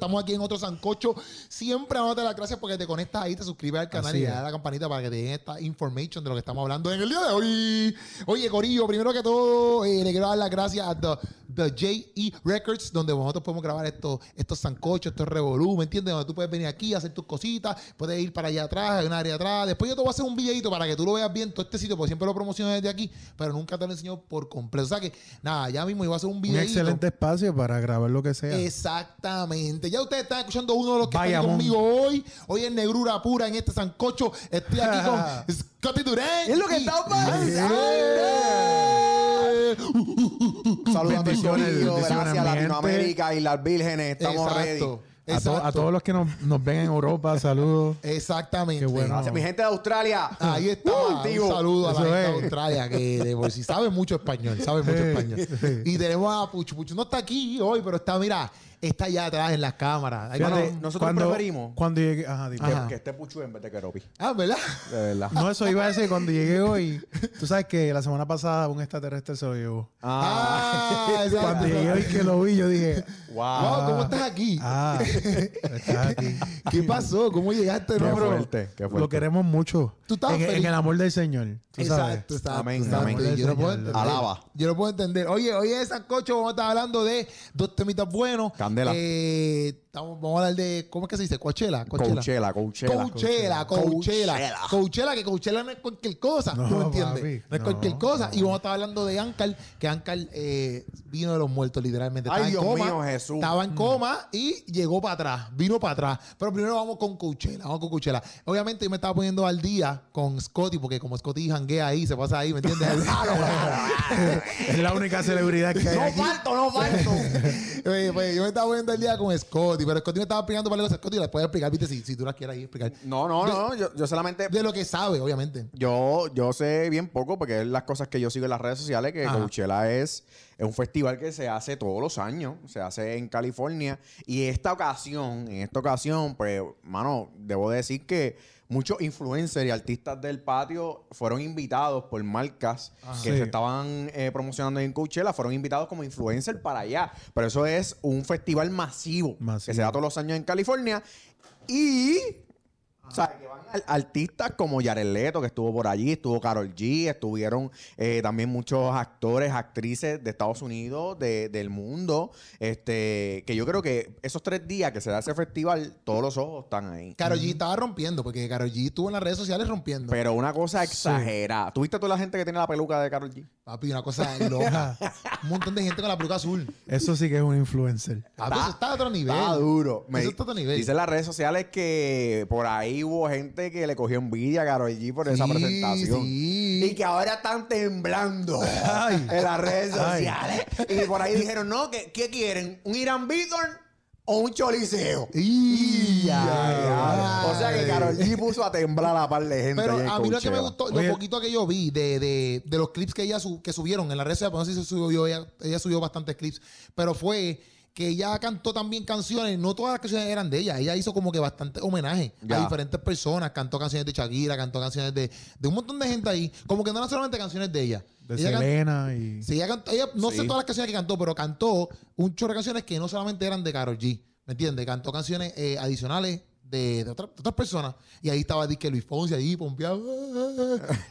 Estamos aquí en otro Sancocho. Siempre dándote las gracias porque te conectas ahí, te suscribes al canal Así y le das a la campanita para que te den esta information de lo que estamos hablando en el día de hoy. Oye, Corillo, primero que todo, eh, le quiero dar las gracias a The, The J.E. Records, donde nosotros podemos grabar estos, estos sancochos, estos revolú, ¿me entiendes? Donde tú puedes venir aquí, hacer tus cositas, puedes ir para allá atrás, hay un área atrás. Después yo te voy a hacer un videito para que tú lo veas bien todo este sitio, porque siempre lo promociono desde aquí, pero nunca te lo enseño por completo. O sea que, nada, ya mismo iba a hacer un Un videito. excelente espacio para grabar lo que sea. Exactamente. Ya ustedes están escuchando uno de los que Vaya, están mon. conmigo hoy. Hoy en Negrura Pura, en este sancocho. Estoy aquí con Scotty Durán. Es lo que está pasando. Saludos a Bendiciones, gracias a Latinoamérica y las vírgenes. Estamos Exacto. ready. A, to- Exacto. a todos los que nos, nos ven en Europa, saludos. Exactamente. Qué bueno. Gracias, mi gente de Australia. Ahí está. Uh, un a la gente de es. Australia que de por sí sabe mucho español. Sabe mucho español. Y tenemos a Puchu. Puchu no está aquí hoy, pero está, mira, está allá atrás en las cámaras. Ahí Fíjate, vamos. nosotros cuando, preferimos- Cuando llegué. Ajá, dime. Que, Ajá. que esté Puchu en vez de Keropi. Ah, ¿verdad? De verdad. No, eso iba a decir cuando llegué hoy. Tú sabes que la semana pasada un extraterrestre se lo llevó. Ah, exacto. Cuando llegué hoy que lo vi, yo dije. Wow. Wow, ¿cómo estás aquí? Ah, estás aquí. ¿Qué pasó? ¿Cómo llegaste? Qué no, bro? fuerte, qué fuerte. Lo queremos mucho. Tú estás en, feliz. en el amor del Señor. Tú sabes. Exacto, exacto. Amén, exacto. amén. Yo lo puedo entender. Alaba. Yo lo puedo entender. Oye, hoy en Sancocho vamos a estar hablando de dos temitas buenos. Candela. Eh, estamos, vamos a hablar de, ¿cómo es que se dice? Coachella. Coachella, Coachella. Coachella, Coachella, Coachella. Coachella, que Coachella no es cualquier cosa, No, ¿tú me entiendes? papi, no es no, cualquier cosa. Y vamos a estar hablando de Ankar, que Ankar eh, vino de los muertos, literalmente. Ay, Estaba en Dios coma, mío, Jesús. Estaba en coma y llegó para atrás, vino para atrás. Pero primero vamos con Coachella, vamos con Coachella. Obviamente yo me estaba poniendo al día con Scotty, porque como Scotty janguea ahí, se pasa ahí, ¿me entiendes? Es la única celebridad que hay No aquí. falto, no falto. Oye, pues, yo me estaba poniendo al día con Scotty, pero Scotty me estaba explicando para cosas. Scotty las puede explicar, viste, si, si tú las quieres ahí explicar. No, no, no. Yo, yo solamente. De lo que sabe, obviamente. Yo, yo sé bien poco porque es las cosas que yo sigo en las redes sociales, que Ajá. Coachella es, es un festival que se hace todos los años, se hace en California. Y esta ocasión, en esta ocasión, pues, mano, debo decir que muchos influencers y artistas del patio fueron invitados por marcas que Sí. se estaban eh, promocionando en Coachella, fueron invitados como influencers para allá. Pero eso es un festival masivo, Masivo. que se da todos los años en California. Y o sea, que van artistas como Jared Leto, que estuvo por allí, estuvo Carol G, estuvieron eh, también muchos actores, actrices de Estados Unidos, de- del mundo. Este, que yo creo que esos tres días que se da ese festival, todos los ojos están ahí. Karol G estaba rompiendo, porque Karol G estuvo en las redes sociales rompiendo. Pero una cosa exagerada. ¿Tuviste toda la gente que tiene la peluca de Carol G? Papi, una cosa loca. un montón de gente con la peluca azul. Eso sí que es un influencer. Papi, eso está a otro nivel. Está duro. Me- Eso está a otro nivel. Dicen las redes sociales que por ahí hubo gente que le cogió envidia a Karol G por esa presentación. sí. Y que ahora están temblando Ay. en las redes Ay. sociales. Y por ahí dijeron, no, ¿qué, qué quieren? ¿Un Irán Bithorn o un choliseo? Y- Ya, ya. ya. O sea que Karol G puso a temblar a par de gente. Pero a mí lo que me gustó, Oye. lo poquito que yo vi de, de, de los clips que ella su- que subieron en las redes sociales, pues no sé si se subió, ella, ella subió bastantes clips, pero fue que ella cantó también canciones, no todas las canciones eran de ella, ella hizo como que bastante homenaje Ya. a diferentes personas, cantó canciones de Shakira, cantó canciones de, de un montón de gente ahí, como que no eran solamente canciones de ella. De ella can- Selena y. Sí, ella, cantó- ella- no sé Sí. todas las canciones que cantó, pero cantó un chorro de canciones que no solamente eran de Karol G. ¿Me entiendes? Cantó canciones eh, adicionales de, de, otra- de otras personas. Y ahí estaba Disque Luis Fonsi ahí pompeado.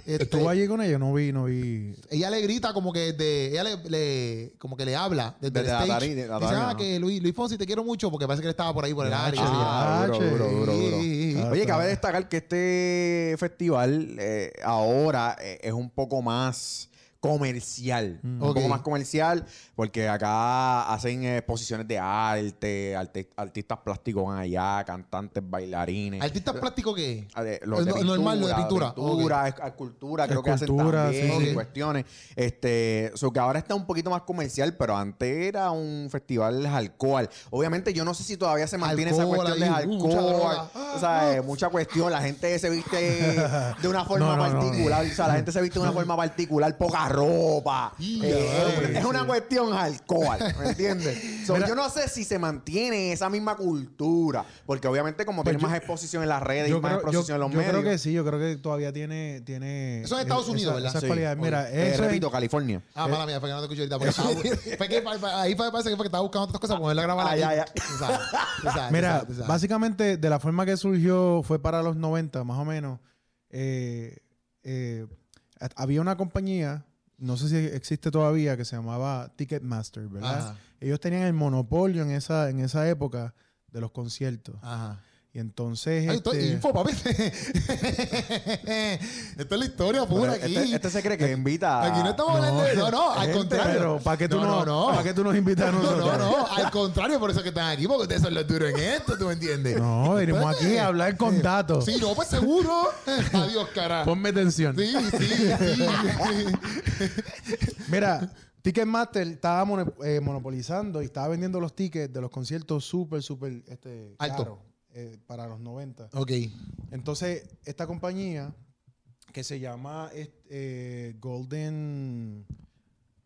Este, ¿Estuvo allí con ella? No vi, no vi. ella le grita como que de, ella le, le- como que le habla desde, Desde el la stage. tari- de la Dice, ah, ¿no? que Luis, Luis Fonsi te quiero mucho porque parece que él estaba por ahí por el área. Ah, duro, duro, duro, duro. Ah, Oye, cabe destacar que este festival eh, ahora eh, es un poco más comercial. Un Ok. poco más comercial porque acá hacen eh, exposiciones de arte, artistas plásticos van allá, cantantes, bailarines. ¿Artista plástico qué? Ah, de- los de No- normal, lo de pintura. pintura, esc- escultura, creo que hacen también sí, sí. cuestiones. Este, so que ahora está un poquito más comercial, pero antes era un festival alcohol. Obviamente, yo no sé si todavía se mantiene Alcohol esa cuestión ahí, de uh, alcohol. o sea, eh, mucha cuestión. La gente se viste de una forma no, no. particular. O sea, la gente se viste de una forma particular, poca ropa. Eh, es sí. una cuestión alcohol, ¿me entiendes? So, yo no sé si se mantiene esa misma cultura, porque obviamente como Pues tiene yo- más exposición en las redes y Yo más creo, yo- exposición en los yo medios. creo que sí, yo creo que todavía tiene... tiene Eso en Estados esa- Unidos, ¿verdad? Esas Sí. Mira, Eh, eso es- repito, California. Ah, mala mía, fue que no te escuché ahorita. Porque estaba- fue que pa- pa- ahí fue, parece que fue que estaba buscando otras cosas para poderla grabar Ah, tú Mira, básicamente de la forma que surgió fue para los 90, más o menos. Eh, eh, ha- había una compañía, no sé si existe todavía, que se llamaba Ticketmaster, ¿verdad? Ajá. Ellos tenían el monopolio en esa, en esa época de los conciertos. Ajá. Y entonces... Ay, esto es este, info, papi. Esta es la historia pura Pero aquí. este, este se cree que invita. Aquí no estamos hablando de No, no, al gente, contrario. Pero, ¿para qué tú, No, no, no, no. ¿para qué tú nos invitas a No, nosotros? no, no, al contrario, por eso que están aquí, porque ustedes son los duros en esto, ¿tú me entiendes? No, venimos aquí a hablar con datos. Sí, no, pues seguro. Adiós, cara. Ponme atención. Sí, sí, sí. Mira, Ticketmaster estaba eh, monopolizando y estaba vendiendo los tickets de los conciertos súper, súper este, Alto. caros, eh, para los 90. ok. Entonces, esta compañía que se llama eh, Golden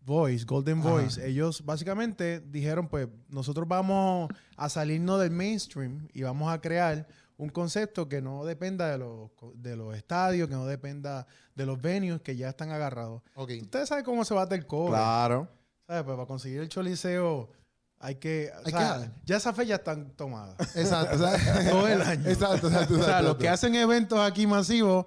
Voice, Golden Ajá. Voice, ellos básicamente dijeron, pues nosotros vamos a salirnos del mainstream y vamos a crear un concepto que no dependa de los, de los estadios, que no dependa de los venues que ya están agarrados. Ok. Ustedes saben cómo se bate el cobre. Claro. ¿Sabes? Pues para conseguir el choliseo hay que... o Hay sea, que- ya esas fechas están tomadas. Exacto. exacto. Todo el año. Exacto, exacto. O sea, exacto. los que hacen eventos aquí masivos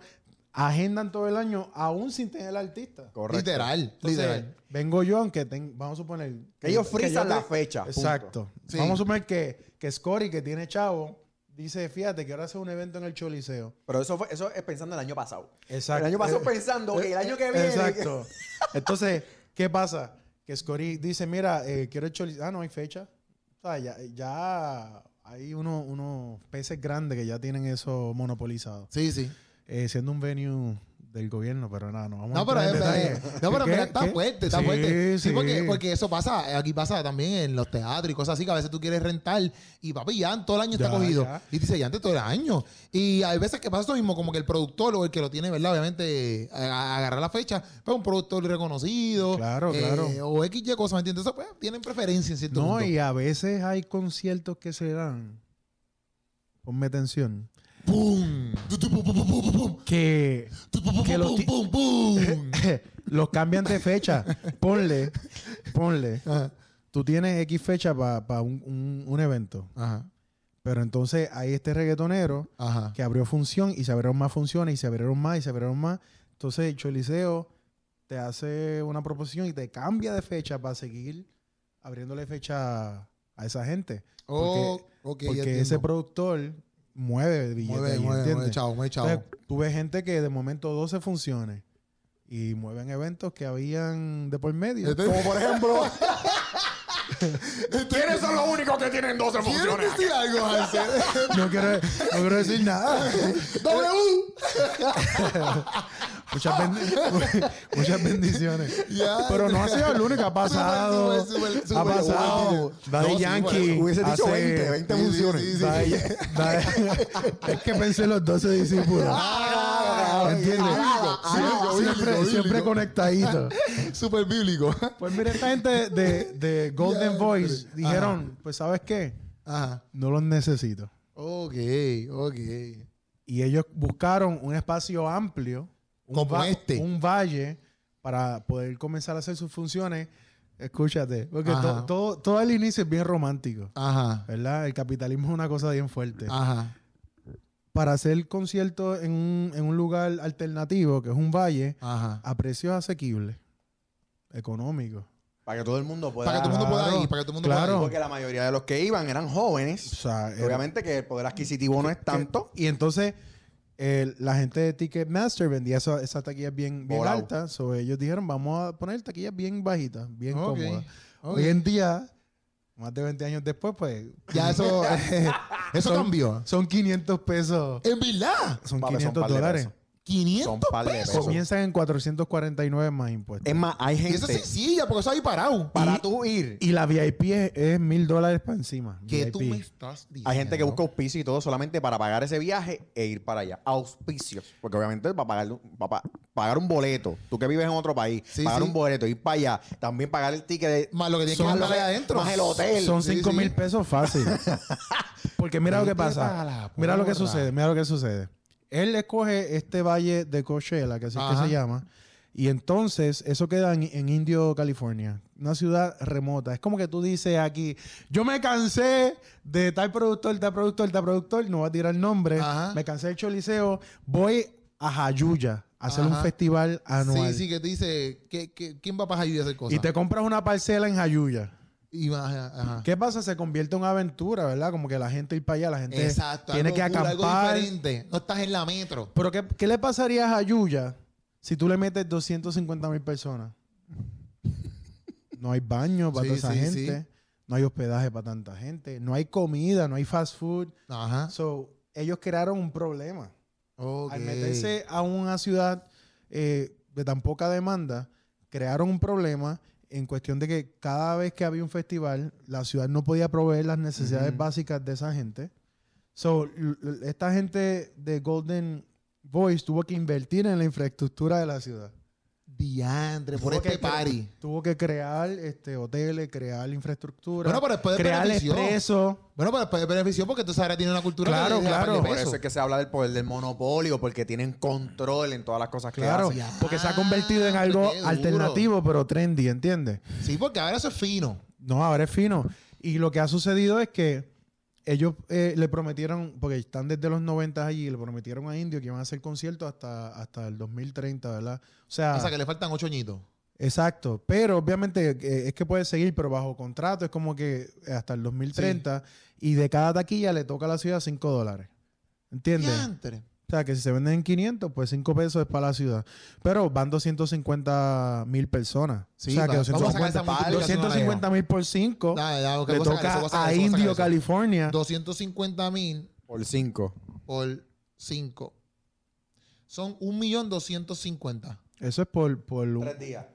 agendan todo el año aún sin tener el artista. Correcto. Literal, Entonces, literal. vengo yo, aunque ten- vamos a suponer... Que ellos frisan la fecha. Exacto. Sí. Vamos a suponer que, que Scotty, que tiene chavo, dice, fíjate, quiero hacer un evento en el Choliseo. Pero eso fue, eso es pensando en el año pasado. Exacto. El año pasado Eh, pensando que el año que viene. Exacto. Entonces, ¿qué pasa? Que Scotty dice, mira, eh, quiero Choliseo. Ah, no hay fecha. O sea, ya, ya hay uno- unos peces grandes que ya tienen eso monopolizado. Sí, sí. Eh, siendo un venue del gobierno, pero nada, no vamos No, a pero, entrar en es- detalle. no, pero mira, está ¿Qué? fuerte, está Sí, fuerte. Sí, sí. porque, porque eso pasa, aquí pasa también en los teatros y cosas así, que a veces tú quieres rentar y papi, ya todo el año está cogido. ya. Y dice, ya antes todo el año. Y hay veces que pasa eso mismo, como que el productor o el que lo tiene, ¿verdad? Obviamente, a- a- agarrar la fecha, pues un productor reconocido. Claro, eh, claro. O X, Y cosas, ¿me entiendes? Eso, pues, tienen preferencia en cierto No, punto. y a veces hay conciertos que se dan. Ponme atención. ¡Pum! Que Que los los cambian de fecha. Ponle, ponle. Ajá. Tú tienes X fecha para un, un- un evento. Ajá. Pero entonces hay este reggaetonero Ajá. que abrió función y se abrieron más funciones y se abrieron más y se abrieron más. Entonces el Choliseo te hace una proposición y te cambia de fecha para seguir abriéndole fecha a esa gente. Oh, ok, ya Porque ese productor mueve billetes. Mueve, mueve, ¿entiendes? mueve, chavo, mueve, chavo. Entonces, tú ves gente que de momento 12 funciones y mueven eventos que habían de por medio. Este- Como por ejemplo. ¿Quiénes son los únicos que tienen 12 ¿Quieres funciones? decir algo, Hansel? No quiero, no quiero decir nada. ¡W! Muchas, bendi- muchas bendiciones. Ya. Pero no ha sido el único, ha pasado. Súper, súper, súper, ha pasado. Daddy No, sí, Yankee. bueno, Hubiese dicho hace- 20, 20 Sí, sí, funciones. sí, sí. Daddy- Daddy- es que pensé en los 12 discípulos. Ah, ¿Entiendes? ah, Sie- siempre, siempre bíblico. conectadito. Súper bíblico. Pues mira, esta gente de, de Golden Voice dijeron, pues ¿sabes qué? Ajá. No los necesito. Ok, ok. Y ellos buscaron un espacio amplio, un, Como este. un valle, para poder comenzar a hacer sus funciones. Escúchate, porque to- todo, todo el inicio es bien romántico, Ajá. ¿verdad? El capitalismo es una cosa bien fuerte. Ajá. Para hacer conciertos en un, en un lugar alternativo, que es un valle, Ajá. a precios asequibles, económicos. Para que todo el mundo pueda. Para que todo el mundo pueda Claro, ir, para que todo el mundo claro. pueda ir. Porque la mayoría de los que iban eran jóvenes. O sea, era- Obviamente que el poder adquisitivo no es tanto. Y entonces el- la gente de Ticketmaster vendía esa- esas taquillas bien, bien Volado. altas. So, ellos dijeron, vamos a poner taquillas bien bajitas, bien Ok, cómodas. Hoy en día, más de 20 años después, pues Ya eso, eso Son- cambió. son 500 pesos. En verdad. Son Papi, son 500 par de dólares. Pesos. 500 Son par de pesos. pesos. Comienzan en 449 más impuestos. Es más, hay Y eso gente. es sencilla, porque eso ahí parado. para y- tú ir. Y la VIP es, mil dólares para encima. ¿Qué VIP. tú me estás diciendo? Hay gente que busca auspicio y todo solamente para pagar ese viaje e ir para allá. Auspicios. Porque obviamente va a pagar, va a pagar un boleto, tú que vives en otro país, Sí, pagar sí. un boleto, ir para allá, también pagar el ticket de... Más lo que tienes que pagar adentro. más el hotel. Son Sí, 5 sí. mil pesos fácil. Porque mira lo que pasa. Mira lo que sucede. Mira lo que sucede. Él escoge este valle de Coachella, que así que se llama. Y entonces, eso queda en, en Indio, California. Una ciudad remota. Es como que tú dices aquí, yo me cansé de tal productor, tal productor, tal productor, no voy a tirar el nombre. Ajá. Me cansé del choliseo. Voy a Jayuya a hacer un festival anual. Sí, sí, que te dice, que, que- ¿quién va para Jayuya a hacer cosas? y te compras una parcela en Jayuya. Y va- ajá, ajá. ¿Qué pasa? Se convierte en una aventura, ¿verdad? Como que la gente ir para allá, la gente Exacto. tiene algo que algo acampar. diferente. No estás en la metro. Pero ¿qué, qué le pasaría a Jayuya si tú le metes 250 mil personas? No hay baño para Sí, toda esa sí, gente. sí. No hay hospedaje para tanta gente. No hay comida, no hay fast food. Ajá. So, ellos crearon un problema. Al meterse a una ciudad eh, de tan poca demanda, crearon un problema en cuestión de que cada vez que había un festival, la ciudad no podía proveer las necesidades básicas de esa gente. So, esta gente de Golden Voice tuvo que invertir en la infraestructura de la ciudad. Diantre, por Tuvo este que party. Tuvo que crear este, hoteles, crear infraestructura, Bueno, pero después crear benefició. expreso. Bueno, pero después benefició porque tú sabes, tiene una cultura Claro, que le deja claro. de Por eso es que se habla del poder del monopolio, porque tienen control en todas las cosas que Claro, hacen. Porque se ha convertido en algo alternativo, pero trendy, ¿entiendes? Sí, porque ahora eso es fino. No, ahora es fino. Y lo que ha sucedido es que ellos eh, le prometieron, porque están desde los 90 allí, le prometieron a Indio que iban a hacer conciertos hasta, hasta el 2030, ¿verdad? O sea, O sea, que le faltan ocho añitos. exacto. Pero obviamente eh, es que puede seguir, pero bajo contrato es como que hasta el 2030 y de cada taquilla le toca a la ciudad 5 dólares. ¿Entiendes? O sea, que si se venden en 500, pues 5 pesos es para la ciudad. Pero van 250 mil personas. Sí, o sea, que va- vamos a sacar 250 esa multiplicación 250 mil por 5 Dale, le toca eso, a eso, Indio, eso. California. 250 mil Por cinco. por 5. Son 1.250.000. Eso es por, por un- días.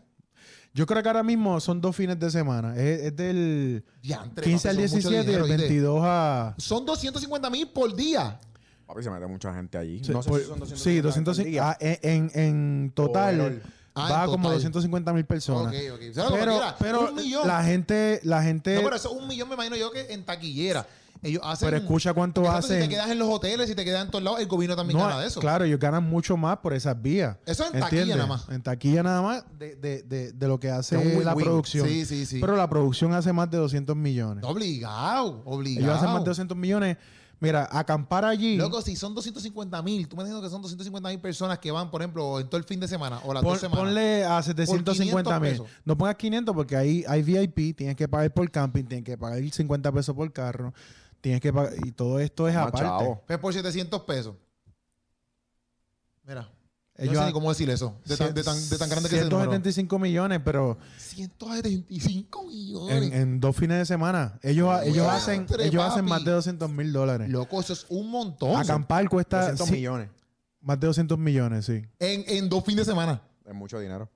Yo creo que ahora mismo son dos fines de semana. Es, es del Diantre, 15 al papi, son mucho 17 y dinero, el ¿oíste? 22 a... Son 250 mil por día. Papi, se mete mucha gente allí. Sí, no sé por- si son 250 sí, 250. ah, en, en- total. Ah, va como total. 250 mil personas. Ok, ok. O sea, como Pero, un millón. la gente, la gente, No, pero eso es un millón, me imagino yo que en taquillera. Ellos hacen. pero escucha cuánto Exacto, Si hacen. te quedas en los hoteles, si te quedas en todos lados, el gobierno también No, gana de eso. Claro, ellos ganan mucho más por esas vías. Eso en taquilla nada más. En taquilla nada más de, de- de- de lo que hace la producción. Sí, sí, sí. Pero la producción hace más de 200 millones. Obligado, obligado. Ellos hacen más de 200 millones. Mira, acampar allí. Loco, si son 250 mil, tú me estás diciendo que son 250 mil personas que van, por ejemplo, en todo el fin de semana o las pon- dos semanas. ponle a 750 mil. 500 pesos. No pongas 500 porque ahí hay VIP, tienes que pagar por camping, tienes que pagar 50 pesos por carro, tienes que pagar. Y todo esto es Más aparte. Pues por 700 pesos. Mira. Ellos no sé cómo decir eso. De tan, de tan, de tan grande que es el número. 175 millones, pero 175 millones. en, en dos fines de semana. Ellos, ellos hacen ellos hacen más de 200 mil dólares. Loco, eso es un montón. Acampar cuesta 200 sí, millones. más de 200 millones, sí. En, en dos fines de semana. Es mucho dinero.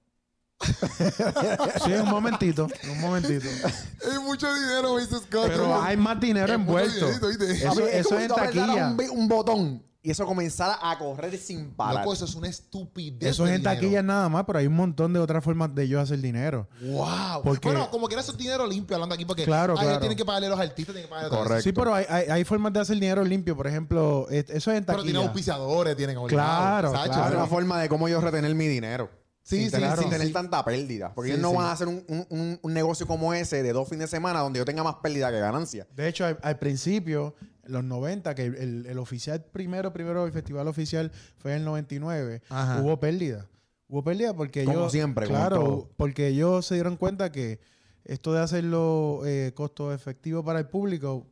Sí, un momentito, un momentito. Es mucho dinero, dice Scott. Pero hay más dinero Es envuelto. Eso, eso es en taquilla. Un, un botón y eso comenzara a correr sin parar. Loco, eso es una estupidez. Eso es en dinero. taquilla nada más, pero hay un montón de otras formas de ellos hacer dinero. Wow. Porque- bueno, como quiera, eso es dinero limpio hablando aquí, porque Claro, claro. tienen que pagarle a los artistas, tienen que pagarle a eso. Correcto. Sí, pero hay, hay, hay formas de hacer dinero limpio. Por ejemplo, es- eso es en Pero tienen taquilla. auspiciadores, tienen. Claro, Sacho, claro. Es una forma de cómo yo retener mi dinero. Sí, sin sí, tener, sí, sin tener sí. tanta pérdida. Porque Sí, ellos no sí. van a hacer un, un- un- un negocio como ese de dos fines de semana donde yo tenga más pérdida que ganancia. De hecho, al, al principio, los 90, que el, el oficial primero, primero, el festival oficial fue en el 99, Ajá. hubo pérdida. Hubo pérdida porque Como ellos... siempre, como Claro, todo. porque ellos se dieron cuenta que esto de hacerlo eh, costo efectivo para el público...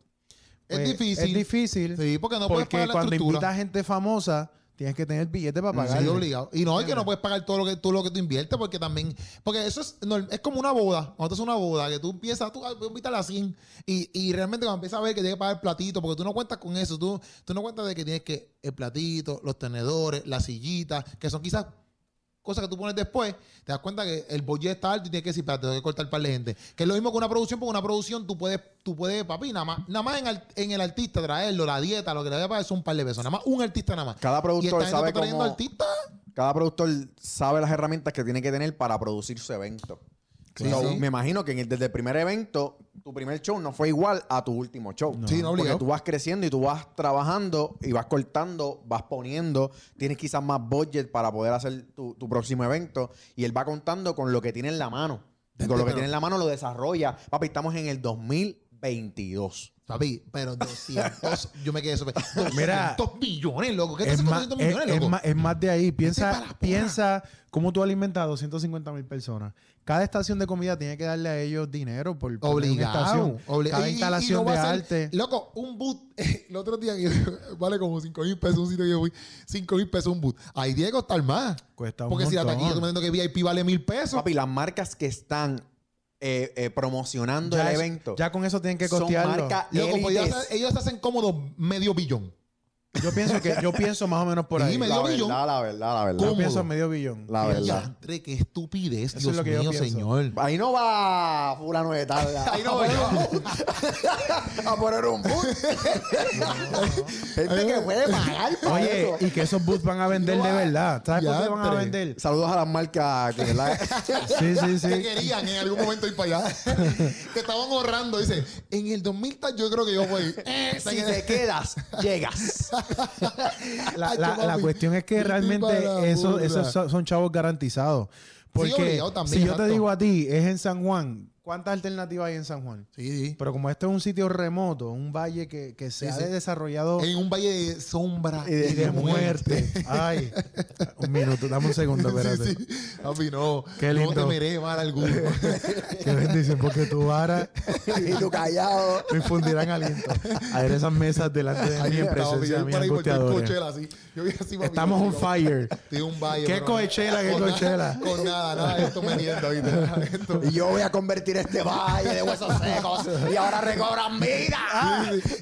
Es pues, difícil. Es difícil. Sí, porque no puedes porque pagar la cuando estructura. invitas gente famosa, tienes que tener billete para pagar. Sí, obligado. Y no, es que no puedes pagar todo lo que tú, lo que tú inviertes porque también... Porque eso es, norm- es como una boda. Cuando haces una boda, que tú empiezas, tú ah, voy a a 100 y, y realmente cuando empiezas a ver que tienes que pagar el platito, porque tú no cuentas con eso. Tú, tú no cuentas de que tienes que el platito, los tenedores, las sillitas, que son quizás cosas que tú pones después, te das cuenta que el budget está alto y tienes que decir, espérate, tengo que cortar par de gente. Que es lo mismo que una producción, porque una producción tú puedes, tú puedes, papi, nada más, nada más en, al- en el artista traerlo, la dieta, lo que le vaya a pagar son un par de pesos. Nada más un artista nada más. Cada Y productor gente sabe cómo... artistas cada productor sabe las herramientas que tiene que tener para producir su evento. Sí, So, sí. Me imagino que en el- desde el primer evento, tu primer show no fue igual a tu último show. Sí, no, Porque obligado. tú vas creciendo y tú vas trabajando y vas cortando, vas poniendo, tienes quizás más budget para poder hacer tu, tu próximo evento y él va contando con lo que tiene en la mano. Y con lo que tiene en la mano lo desarrolla. Papi, estamos en el 2022. Papi, pero 200, yo me quedé sobre 200 Mira, millones, loco. ¿Qué te Es hace con más, 200 es, millones, es loco? más, es más de ahí. Piensa, piensa cómo tú alimentas a 250 mil personas. Cada estación de comida tiene que darle a ellos dinero por una Obligado. estación. obli- Cada y- y- y instalación no de ser- arte. Loco, un boot. El otro día vale como 5 mil pesos un sitio que yo fui. 5 mil pesos un boot. Ahí tiene que costar más. Cuesta un Porque si la montón. taquilla, tú me que VIP vale mil pesos. Papi, las marcas que están eh, eh, promocionando Ya el es- evento Ya con eso tienen que son costearlo. Loco, pues ellos, élites. ellos hacen cómodo medio billón. Yo pienso que yo pienso más o menos por Sí, ahí. me- La medio billón. verdad, la verdad, la verdad. Yo ¿Cómo? pienso medio billón. La verdad. Diantre, qué estupidez, Eso es Dios lo que yo mío, pienso. señor. Ahí no va fulano de tal. Ahí no yo. a poner un boot. Gente que puede pagar para Oye, eso. y que esos boots van a vender de verdad. ¿Sabes por qué van a vender? Saludos a las marcas que, ¿verdad? Sí, sí, que sí. querían en algún momento ir para allá. que estaban ahorrando. Dice, en el 2000 tal, yo creo que yo voy. Eh, si te quedas, llegas. La, la- cuestión es que realmente esos, esos son chavos garantizados. Porque obligado también, si yo te digo a ti, es en San Juan, ¿cuántas alternativas hay en San Juan? Sí, sí. Pero como esto es un sitio remoto, un valle que, que se Sí, ha sí. desarrollado En un valle de sombra y de, muerte. Ay, un minuto, dame un segundo, espérate. Sí, sí. Papi, no. Qué No lindo. temeré mal alguno. Qué bendición, porque tu vara y tú callado. me infundirán aliento. A ver esas mesas delante de mí en presencia yo de. Coachella, así. Yo así, papi, Estamos on fire. Estoy en un valle. ¿Qué pero Coachella, qué Coachella? Con nada, nada esto me niendo, ¿viste? Y yo voy a convertir este valle de huesos secos y ahora recobran vida.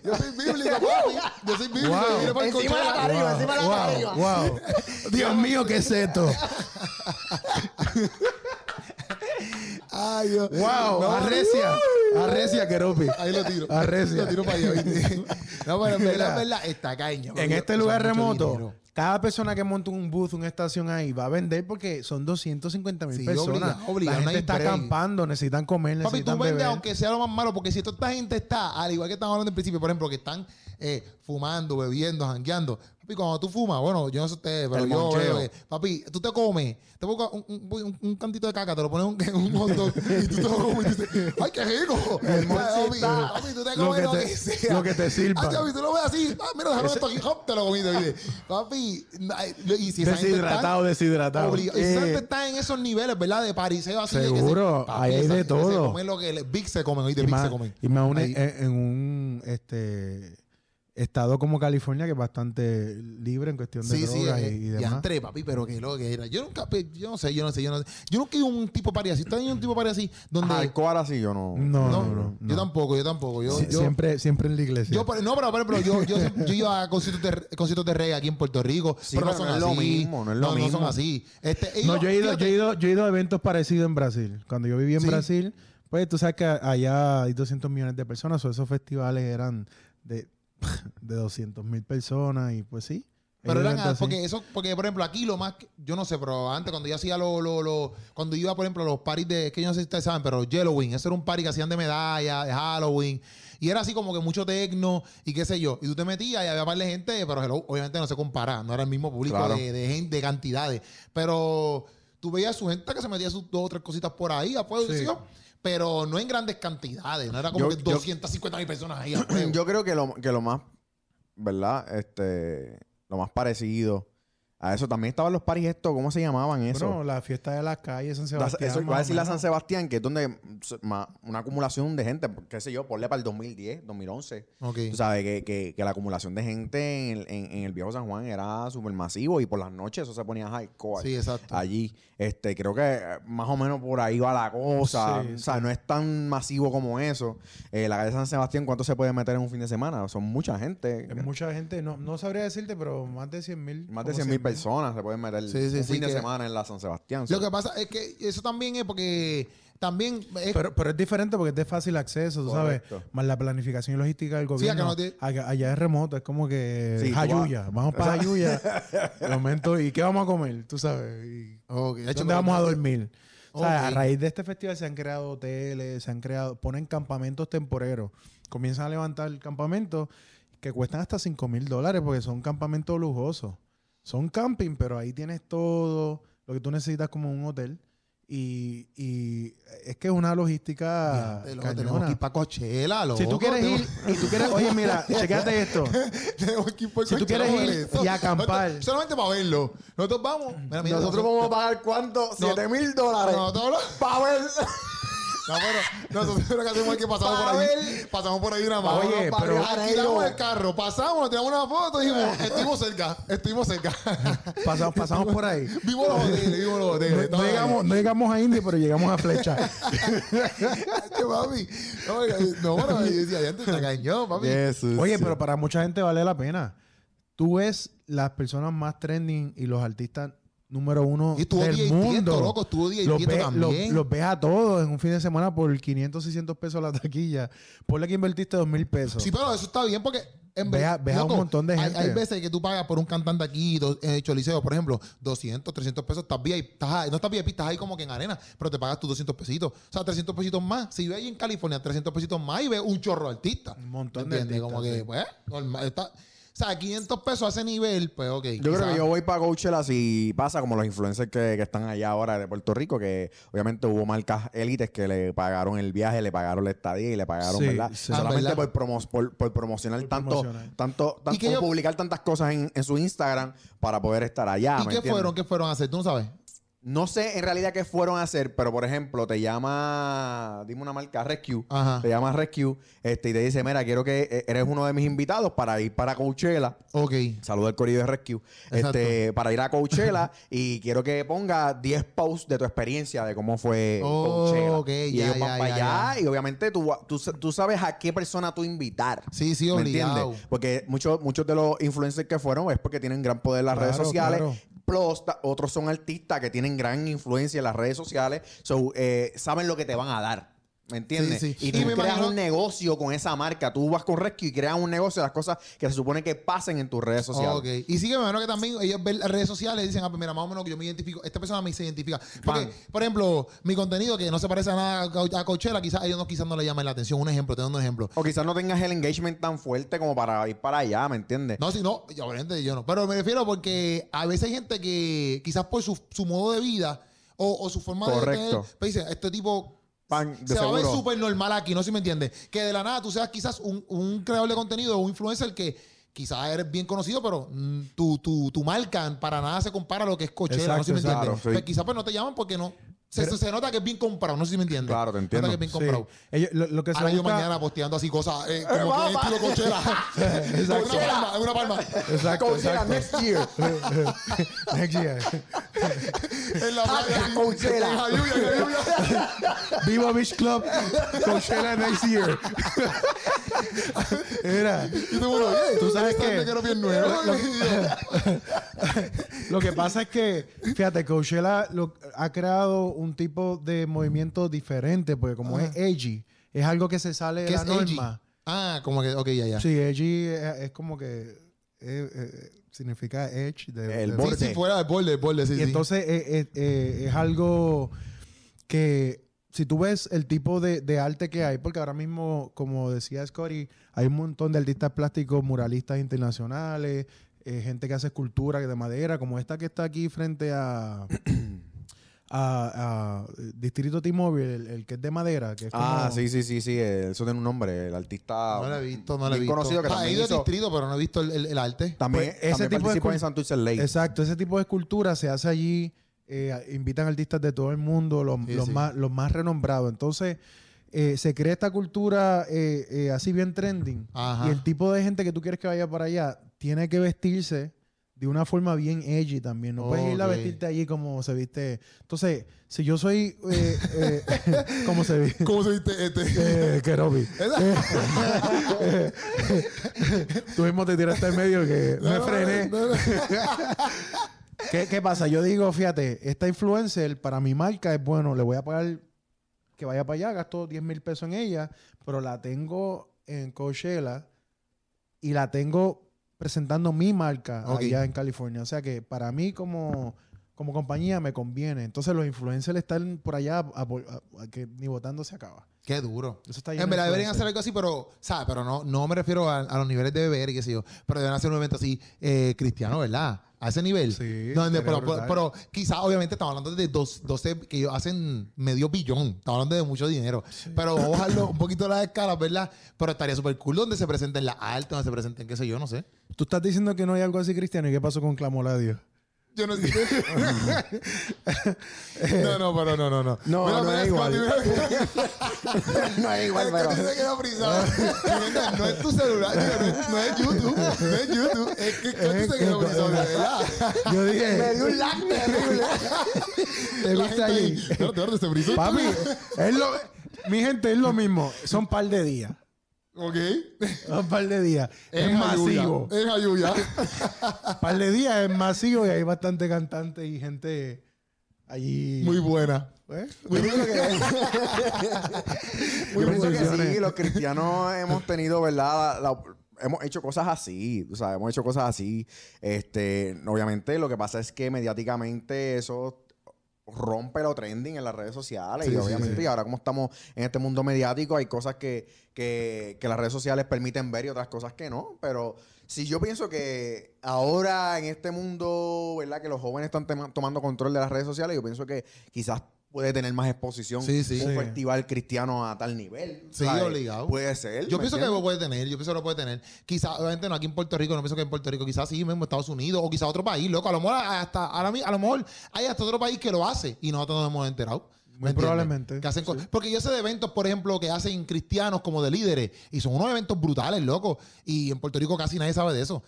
Yo soy bíblico, papi. Yo soy bíblico. Wow. Yo para el Encima de la tarima, encima de la tarima. Wow, wow. Dios mío, ¿qué es esto? Ay, Dios. Wow, No, arrecia. Arrecia, Keropi. Ahí lo tiro. Arrecia. Lo tiro para allá. No, pero en verdad, en verdad, está caña. En papi. este lugar remoto, cada persona que monta un booth, una estación ahí, va a vender porque son 250 mil Sí, personas. la gente está break. acampando, necesitan comer, Papi, necesitan tú vendes aunque sea lo más malo, porque si toda esta gente está, al igual que estamos hablando al principio, por ejemplo, que están eh, fumando, bebiendo, jangueando. Papi, cuando tú fumas, bueno, yo no sé ustedes, pero El yo veo que, papi, tú te comes, te buscas un, un, un- un cantito de caca, te lo pones en un, hot dog y tú te lo comes y dices, ¡ay, qué rico! El papi, papi, tú te Lo comes que lo te- que, sea. lo que te sirva. Ay, papi, tú lo ves así, ah, mira, déjame esto aquí, hop, te lo comiste. Papi, y si Deshidratado, deshidratado. Y Eh, está en esos niveles, ¿verdad? De pariseo así. de Seguro, ahí hay de gente Se todo. comen lo que Big se comen, oíste, y Big se comen. y más en un este estado como California que es bastante libre en cuestión de Sí, sí, drogas eh, y, y y demás. entre, papi, pero que lo que era. Yo nunca, yo no sé, yo no sé, yo no sé. Yo nunca he un tipo party así. ¿Usted ha ido a un tipo party así? Donde. Hardcore así yo no. No, no, no, no, Yo no. tampoco, yo tampoco. Yo, Sie- yo, siempre, siempre en la iglesia. yo, no, pero ejemplo, yo, yo, yo iba a conciertos de, conciertos de reggae aquí en Puerto Rico. Sí, pero no pero son no es lo así. mismo, no es lo No mismo. son así. Este, no, yo he, ido, yo, he ido, yo he ido a eventos parecidos en Brasil. Cuando yo viví en Sí. Brasil, pues tú sabes que allá hay 200 millones de personas, o esos festivales eran de, de 200 mil personas y pues sí. Pero eran, así. porque eso, porque por ejemplo aquí lo más, que- yo no sé, pero antes cuando yo hacía lo, lo, lo- cuando iba por ejemplo a los paris de, es que yo no sé si ustedes saben, pero Halloween, ese era un party que hacían de medalla, de Halloween, y era así como que mucho tecno y qué sé yo, y tú te metías y había par de gente, pero hello, obviamente no se compara, no era el mismo público Claro. de, de gente, de cantidades, pero tú veías su gente que se metía sus dos o tres cositas por ahí, a fuego, Sí. Pero no en grandes cantidades, no era como Yo- que yo- 250 mil personas ahí. a. Yo creo que lo, que lo más, ¿verdad? Este, lo más parecido a eso también estaban los paris estos, ¿cómo se llamaban eso? Bueno, la fiesta de las calles San Sebastián. eso iba a decir la. San Sebastián, que es donde ma- una acumulación de gente, qué sé yo, ponle para el 2010, 2011. Ok. Tú sabes que, que- que la acumulación de gente en el, en- en el viejo San Juan era súper masivo y por las noches eso se ponía hardcore. Sí, exacto. allí. Este, creo que eh, más o menos por ahí va la cosa. Sí, o sea, no es tan masivo como eso. Eh, la calle San Sebastián, ¿cuánto se puede meter en un fin de semana? Son mucha gente. Es mucha gente, no, no sabría decirte, pero más de 100 mil. Más de 100 mil personas se pueden meter Sí, sí, un sí, fin de que- semana en la San Sebastián. Lo que pasa es que eso también es porque también es- Pero, pero es diferente porque es de fácil acceso, tú sabes. Más la planificación y logística del acá gobierno. no te- Allá- allá es remoto, es como que Sí, Jayuya. Vamos para Jayuya. De momento, ¿y qué vamos a comer? Tú sabes. Y- Ok, de hecho, ¿Dónde vamos a dormir? O sea, a raíz de este festival se han creado hoteles, se han creado, ponen campamentos temporeros. Comienzan a levantar campamentos que cuestan hasta 5 mil dólares porque son campamentos lujosos. Son camping, pero ahí tienes todo lo que tú necesitas como un hotel. Y, y es que es una logística Loco, tenemos que ir para Coachella, loco. Si tú quieres ir y tú quieres, oye, mira, chequéate esto. tenemos que ir pa' Si tú quieres ir eso. y acampar. Nosotros- solamente para verlo. Nosotros vamos. Mira, mira, Nosotros vamos a pagar cuánto? 7 mil dólares. Para ver. No, pero nosotros lo que hacemos es que pasamos Pa' por ahí. Pasamos por ahí una mano. Oye, pero- alquilamos el carro, pasamos, nos tiramos una foto y dijimos, estuvimos cerca, estuvimos cerca. Pasamos, pasamos por ahí. vimos los hoteles, vimos los hoteles. No, llegamos, no llegamos a Indy, pero llegamos a Flecha. Papi. No, bueno, yo decía, ya te cañón, papi. Jesús. Oye, pero para mucha gente vale la pena. Tú ves las personas más trending y los artistas número uno Y del mundo. Tiesto, loco, estuvo DJ los, ves, también. los- los ves a todos en un fin de semana por 500, 600 pesos la taquilla. Ponle que invertiste 2 mil pesos. Sí, pero eso está bien porque en Ve a- vez- ve a un loco, montón de hay- gente. Hay, veces que tú pagas por un cantante aquí, do- en Choliseo, por ejemplo, 200, 300 pesos, estás VIP, estás ahí- no estás VIP, estás ahí como que en arena, pero te pagas tus 200 pesitos. O sea, 300 pesitos más. Si ves ahí en California 300 pesitos más y ves un chorro de artistas. Un montón ¿Me de artistas, Como que, pues, normal, está- o sea, 500 pesos a ese nivel, pues, ok. Yo creo que yo voy para Coachella si pasa como los influencers que, que están allá ahora de Puerto Rico, que obviamente hubo marcas élites que le pagaron el viaje, le pagaron la estadía y le pagaron, Sí, ¿verdad? sí. Ah, Solamente ¿verdad? por, promo- por, por promocionar Por tanto, promocionar. tanto, tan- ¿Y publicar tantas cosas en, en su Instagram para poder estar allá. ¿Y ¿me qué entiendes? fueron? ¿Qué fueron a hacer? ¿Tú no sabes? No sé en realidad qué fueron a hacer, pero por ejemplo, te llama, dime una marca, Rescue. Ajá. Te llama Rescue este, y te dice, mira, quiero que eh, eres uno de mis invitados para ir para Coachella. Ok. Saluda al Corillo de Rescue. Exacto. Este, para ir a Coachella y quiero que ponga 10 posts de tu experiencia de cómo fue Oh, Coachella. ok, y ya, ellos ya, van para allá y obviamente tú, tú, tú sabes a qué persona tú invitar. Sí, sí, ¿Me obligado. entiendes? Porque muchos, muchos de los influencers que fueron es porque tienen gran poder en las Claro, redes sociales. claro. Plus, otros son artistas que tienen gran influencia en las redes sociales. So, eh, saben lo que te van a dar. ¿Me entiendes? Sí, sí. Y Y tú me creas imagino- un negocio con esa marca. Tú vas con Rescue y creas un negocio de las cosas que se supone que pasen en tus redes sociales. Ok. Y sí que me imagino que también ellos ven las redes sociales y dicen, ah, pues mira, más o menos que yo me identifico, esta persona me se identifica. Porque, por ejemplo, mi contenido que no se parece a nada a Coachella, quizás a ellos no, quizás no le llamen la atención. Un ejemplo, te doy un ejemplo. O quizás no tengas el engagement tan fuerte como para ir para allá, ¿me entiendes? No, si no, yo, obviamente yo no. Pero me refiero porque a veces hay gente que quizás por su, su modo de vida o, o su forma de Correcto. tener, pues dice, este tipo Pan, de se va a ver súper normal aquí, no sé si me entiendes. Que de la nada tú seas quizás un, un creador de contenido o un influencer que quizás eres bien conocido, pero mm, tu, tu, tu marca para nada se compara a lo que es Coachella, no sé si me Exacto, entiendes. exacto, sí. Pues quizás pues no te llaman porque no. Se, Pero- se nota que es bien comprado, no sé si me entiendes. Claro, te Se entiendo. Nota que es bien Sí. comprado. Ellos- lo, lo que se Ahora yo busca- mañana posteando así cosas eh, como que estilo Coachella. Exacto. Una palma, una palma. Exacto, exacto. next year. Next year. En la playa. Coachella. En en Jayuya. Viva Beach Club. Coachella next year. Mira, Y mundo, "Oye, Tú sabes que- que era bien nuevo. lo que pasa es que, fíjate, Coachella lo- ha creado un tipo de movimiento diferente, porque como es edgy, es algo que se sale de ¿Qué la es edgy? norma. Ah, como que, ok, ya, ya. Sí, edgy es, es como que eh, eh, significa edge. De, El de- borde. Sí, sí, fuera del borde, el borde, sí, Y sí. entonces eh, eh, eh, es algo que si tú ves el tipo de, de arte que hay, porque ahora mismo, como decía Scotty, hay un montón de artistas plásticos, muralistas internacionales, eh, gente que hace escultura de madera, como esta que está aquí frente a, a, a Distrito T-Mobile, el, el que es de madera, que es como... Ah, sí, sí, sí, sí. Eso tiene un nombre. El artista. No lo he visto, no lo he visto. conocido que Ah, he también ido al hizo- distrito, pero no he visto el, el- el arte. También, Pues, ese también tipo de en Santurce Lake. Exacto, ese tipo de escultura se hace allí, eh, invitan artistas de todo el mundo, los, Sí, los sí. Más, los más renombrados. Entonces, eh, se crea esta cultura eh, eh, así bien trending. Ajá. Y el tipo de gente que tú quieres que vaya para allá tiene que vestirse de una forma bien edgy también. No puedes ir a vestirte allí como se viste. Entonces, si yo soy... Eh, eh, ¿Cómo se viste? ¿Cómo se viste este? Eh, Kerobi. Tú mismo te tiraste al medio que me No, frené. no, no. ¿Qué, qué pasa? Yo digo, fíjate, esta influencer para mi marca es bueno, le voy a pagar que vaya para allá, gasto 10 mil pesos en ella, pero la tengo en Coachella y la tengo presentando mi marca allá en California. O sea que para mí como, como compañía me conviene. Entonces los influencers están por allá a- a- a que ni votando se acaba. Qué duro. Eso está En de verdad deberían hacer algo así, pero, ¿sabes? Pero no, no me refiero a, a los niveles de beber y qué sé yo. Pero deben hacer un evento así eh, cristiano, ¿verdad? A ese nivel. Sí, pero, pero, pero quizás, obviamente, estamos hablando de dos, 12 que ellos hacen medio billón. Estamos hablando de mucho dinero. Pero vamos a bajarlo un poquito las escalas, ¿verdad? Pero estaría súper cool donde se presenten las altas, donde se presenten, qué sé yo, no sé. Tú estás diciendo que no hay algo así cristiano. ¿Y qué pasó con Clamor a Dios? Yo no sé. no, no, pero no, no, no. No, Mira, no mira, es igual. No es igual, Es pero... que se quedó frisado. No es tu celular, no, es, no es YouTube, no es YouTube, es que Scotty se quedó frisado, de verdad. Yo dije, Me dio un lag terrible. ¿te viste espérate, se frizó. Papi, es lo, mi gente es lo mismo. Son par de días. Ok. Un par de días. Es, masivo. Es ayuya. par de días es masivo y hay bastante cantantes y gente allí. Muy buena. ¿eh? Yo pienso que, que producciones. sí, los cristianos hemos tenido, ¿verdad? La- la- hemos hecho cosas así, o sea, hemos hecho cosas así. Este, obviamente, lo que pasa es que mediáticamente eso rompe lo trending en las redes sociales Sí, y obviamente sí. y ahora como estamos en este mundo mediático hay cosas que, que, que las redes sociales permiten ver y otras cosas que no, pero si yo pienso que ahora en este mundo, ¿verdad? Que los jóvenes están tomando control de las redes sociales, yo pienso que quizás puede tener más exposición Sí, sí. un Sí. festival cristiano a tal nivel. Sí, ¿sabes? obligado. Puede ser. Yo ¿me pienso que entiendes? lo puede tener, yo pienso que lo puede tener. Quizás, obviamente no aquí en Puerto Rico, no pienso que en Puerto Rico, quizás sí mismo Estados Unidos o quizás otro país, loco. A lo mejor hasta, ahora mi- a lo mejor hay hasta otro país que lo hace y nosotros no nos hemos enterado. ¿Me entiendes? probablemente, Que hacen Porque yo sé de eventos, por ejemplo, que hacen cristianos como de líderes y son unos eventos brutales, loco. Y en Puerto Rico casi nadie sabe de eso.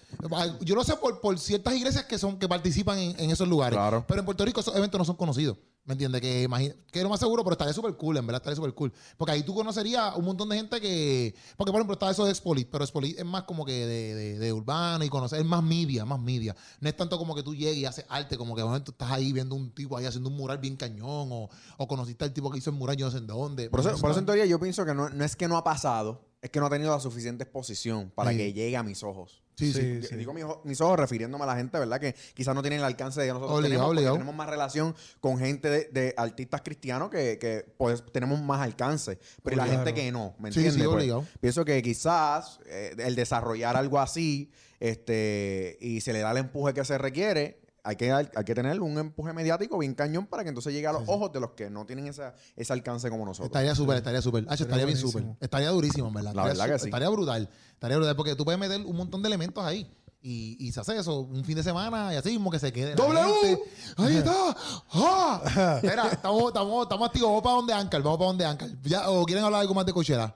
Yo lo sé por, por ciertas iglesias que son que participan en, en esos lugares. Claro. Pero en Puerto Rico esos eventos no son conocidos. ¿Me entiendes? Que, imagina- que es lo más seguro, pero estaría súper cool, en verdad estaría súper cool. Porque ahí tú conocerías un montón de gente que. Porque, por ejemplo, está eso de Expolit, pero Expolit es más como que de, de- de urbano y conocer, es más media, más media. No es tanto como que tú llegues y haces arte, como que de momento estás ahí viendo un tipo ahí haciendo un mural bien cañón, o, o conociste al tipo que hizo el mural yo no sé en dónde. Por eso, por eso en teoría yo pienso que no, no es que no ha pasado, es que no ha tenido la suficiente exposición para Sí. que llegue a mis ojos. Sí, sí. Sí, Yo sí. Digo mis, mis ojos refiriéndome a la gente, ¿verdad? Que quizás no tienen el alcance de que nosotros Obligado, tenemos, porque obligado. tenemos más relación con gente de, de artistas cristianos que, que, pues tenemos más alcance. Pero la gente que no, ¿me entiendes? sí, Pues, obligado. pienso que quizás eh, el desarrollar algo así este y se le da el empuje que se requiere, hay que, hay que tener un empuje mediático bien cañón para que entonces llegue a los ojos de los que no tienen esa, ese alcance como nosotros. Estaría súper, estaría súper. Estaría bien súper. Estaría durísimo, en verdad. La Estaría verdad que sí. Estaría brutal. Estaría brutal porque tú puedes meter un montón de elementos ahí. Y, y se hace eso un fin de semana y así mismo que se quede. ¡W! ¡Ahí está! ¡Ah! Mira, estamos, estamos, estamos activos. Vamos para donde Ancal. Vamos para donde Ancal. Ya, ¿O quieren hablar algo más de Coachella?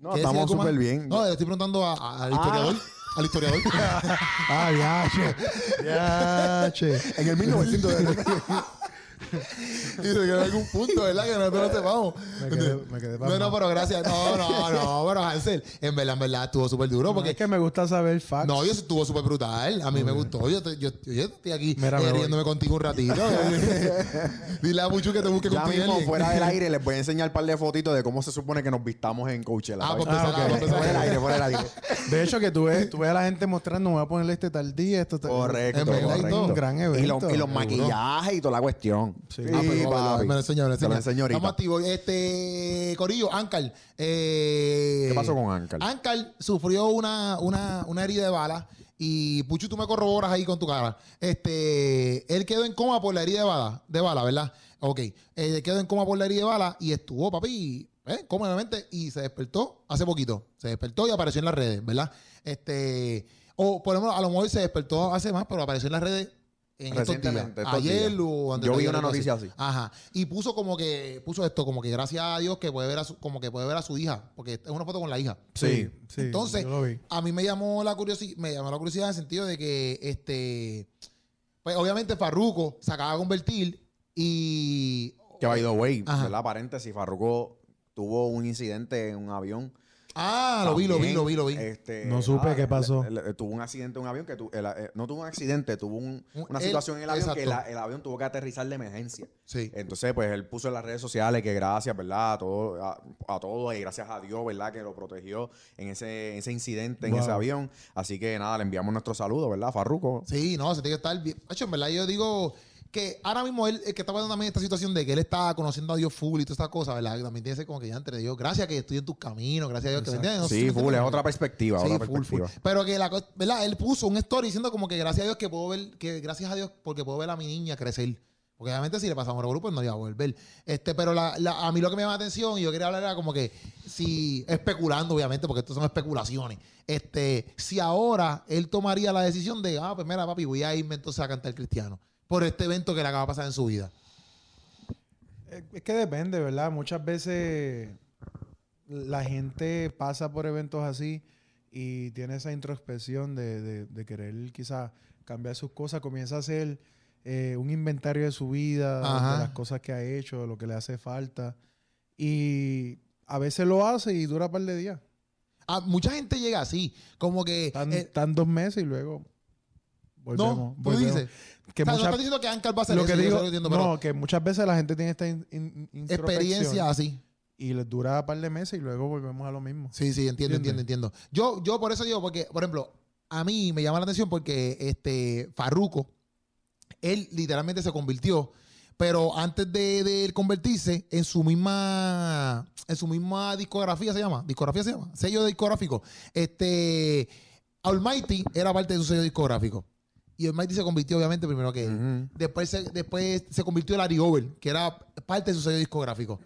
No, ¿Quieres decir estamos súper bien. No, le estoy preguntando a- a- al historiador. Al historiador. Ah, ya, che. Ya, che. En el 1900 y se quedó en algún punto, ¿verdad? Que nosotros no sepamos. Me quedé, me quedé No, no, pasmado. pero gracias. No, no, no. Pero Hansel, en verdad, en verdad, estuvo súper duro. Porque es que me gusta saber facts. No, yo estuvo súper brutal. A mí me gustó. Yo, yo, yo estoy aquí Mira, eh, riéndome contigo un ratito. Dile a Puchu que te busque Ya contigo. mismo, alguien. fuera del aire, les voy a enseñar un par de fotitos de cómo se supone que nos vistamos en Coachella. Ah, pues ah, pues empezar. Fuera del aire, fuera del aire. De hecho, que tú ves, tú ves a la gente mostrando, me voy a ponerle este tal día, esto tal Correcto, En verdad, y correcto. Un gran evento. Y, los- y los maquillajes y toda la cuestión. Sí. Ah, pues, no, papi. me lo enseñó, me lo. Estamos activos. Este, Corillo, Ankar. eh, ¿Qué pasó con Ankar? Ankar sufrió una, una, una herida de bala. Y Puchu, tú me corroboras ahí con tu cara. Este, él quedó en coma por la herida de bala, de bala, ¿verdad? Ok. Él quedó en coma por la herida de bala y estuvo, papi, ¿eh? cómodamente y se despertó hace poquito. Se despertó y apareció en las redes, ¿verdad? Este, o por lo menos a lo mejor se despertó hace más, pero apareció en las redes en estos días. Estos Ayer días. o antes Yo vi una noticia así. Ajá. Y puso como que, puso esto, como que gracias a Dios que puede ver a su, como que puede ver a su hija, porque es una foto con la hija. Sí, sí. Entonces, yo lo vi. a mí me llamó la curiosidad, me llamó la curiosidad en el sentido de que este pues obviamente Farruko se acaba de convertir y Que by the way. ¿verdad? Paréntesis, Farruko tuvo un incidente en un avión Ah, lo vi, lo vi, lo vi, lo vi. este, No supe qué pasó. le- le- tuvo un accidente en un avión que tu- el- eh, no tuvo un accidente, tuvo un- Un- una situación en el avión que la- el avión tuvo que aterrizar de emergencia. Sí. Entonces, pues él puso en las redes sociales que gracias, ¿verdad? A todo, a, a todo y gracias a Dios, ¿verdad? Que lo protegió en ese, en ese incidente, en Wow. ese avión. Así que nada, le enviamos nuestro saludo, ¿verdad? Farruco. Sí, no, se tiene que estar bien. Hacho, en verdad, yo digo que ahora mismo él, el que está pasando también esta situación de que él está conociendo a Dios full y todas estas cosas, ¿verdad? También tiene que ser como que ya entre Dios, gracias que estoy en tus caminos, gracias a Dios que me entiendes. No sí, full, es otra perspectiva, Sí, otra full, full. Pero que la ¿verdad? Él puso un story diciendo como que gracias a Dios que puedo ver, que gracias a Dios porque puedo ver a mi niña crecer. Porque obviamente si le pasamos a grupo, pues no iba a volver. Este, pero la, la- a mí lo que me llama la atención y yo quería hablar era como que si, especulando obviamente, porque esto son especulaciones, este, si ahora él tomaría la decisión de, ah, pues mira papi, voy a irme entonces a cantar cristiano por este evento que le acaba de pasar en su vida. Es es que depende, ¿verdad? Muchas veces la gente pasa por eventos así y tiene esa introspección de, de- de querer quizás cambiar sus cosas, comienza a hacer eh, un inventario de su vida, Ajá. de las cosas que ha hecho, de lo que le hace falta. Y a veces lo hace y dura un par de días. Ah, mucha gente llega así, como que... Están, eh, están dos meses y luego volvemos. no, tú volvemos. dices. Que o sea, no muchas- estás diciendo que Ancar va a hacer lo eso, que yo digo, entiendo, no, que muchas veces la gente tiene esta in- in- experiencia así. y les dura un par de meses y luego volvemos a lo mismo. Sí, sí, entiendo, entiendo, ¿Entiendes? entiendo. Yo, yo por eso digo, porque, por ejemplo, a mí me llama la atención porque este Farruko, él literalmente se convirtió, pero antes de, de él convertirse, en su misma, en su misma discografía se llama, discografía se llama, sello discográfico, este Almighty era parte de su sello discográfico. Y Almighty se convirtió, obviamente, primero que él. Ujú. Después se, después se convirtió en Larry Over, que era parte de su sello discográfico.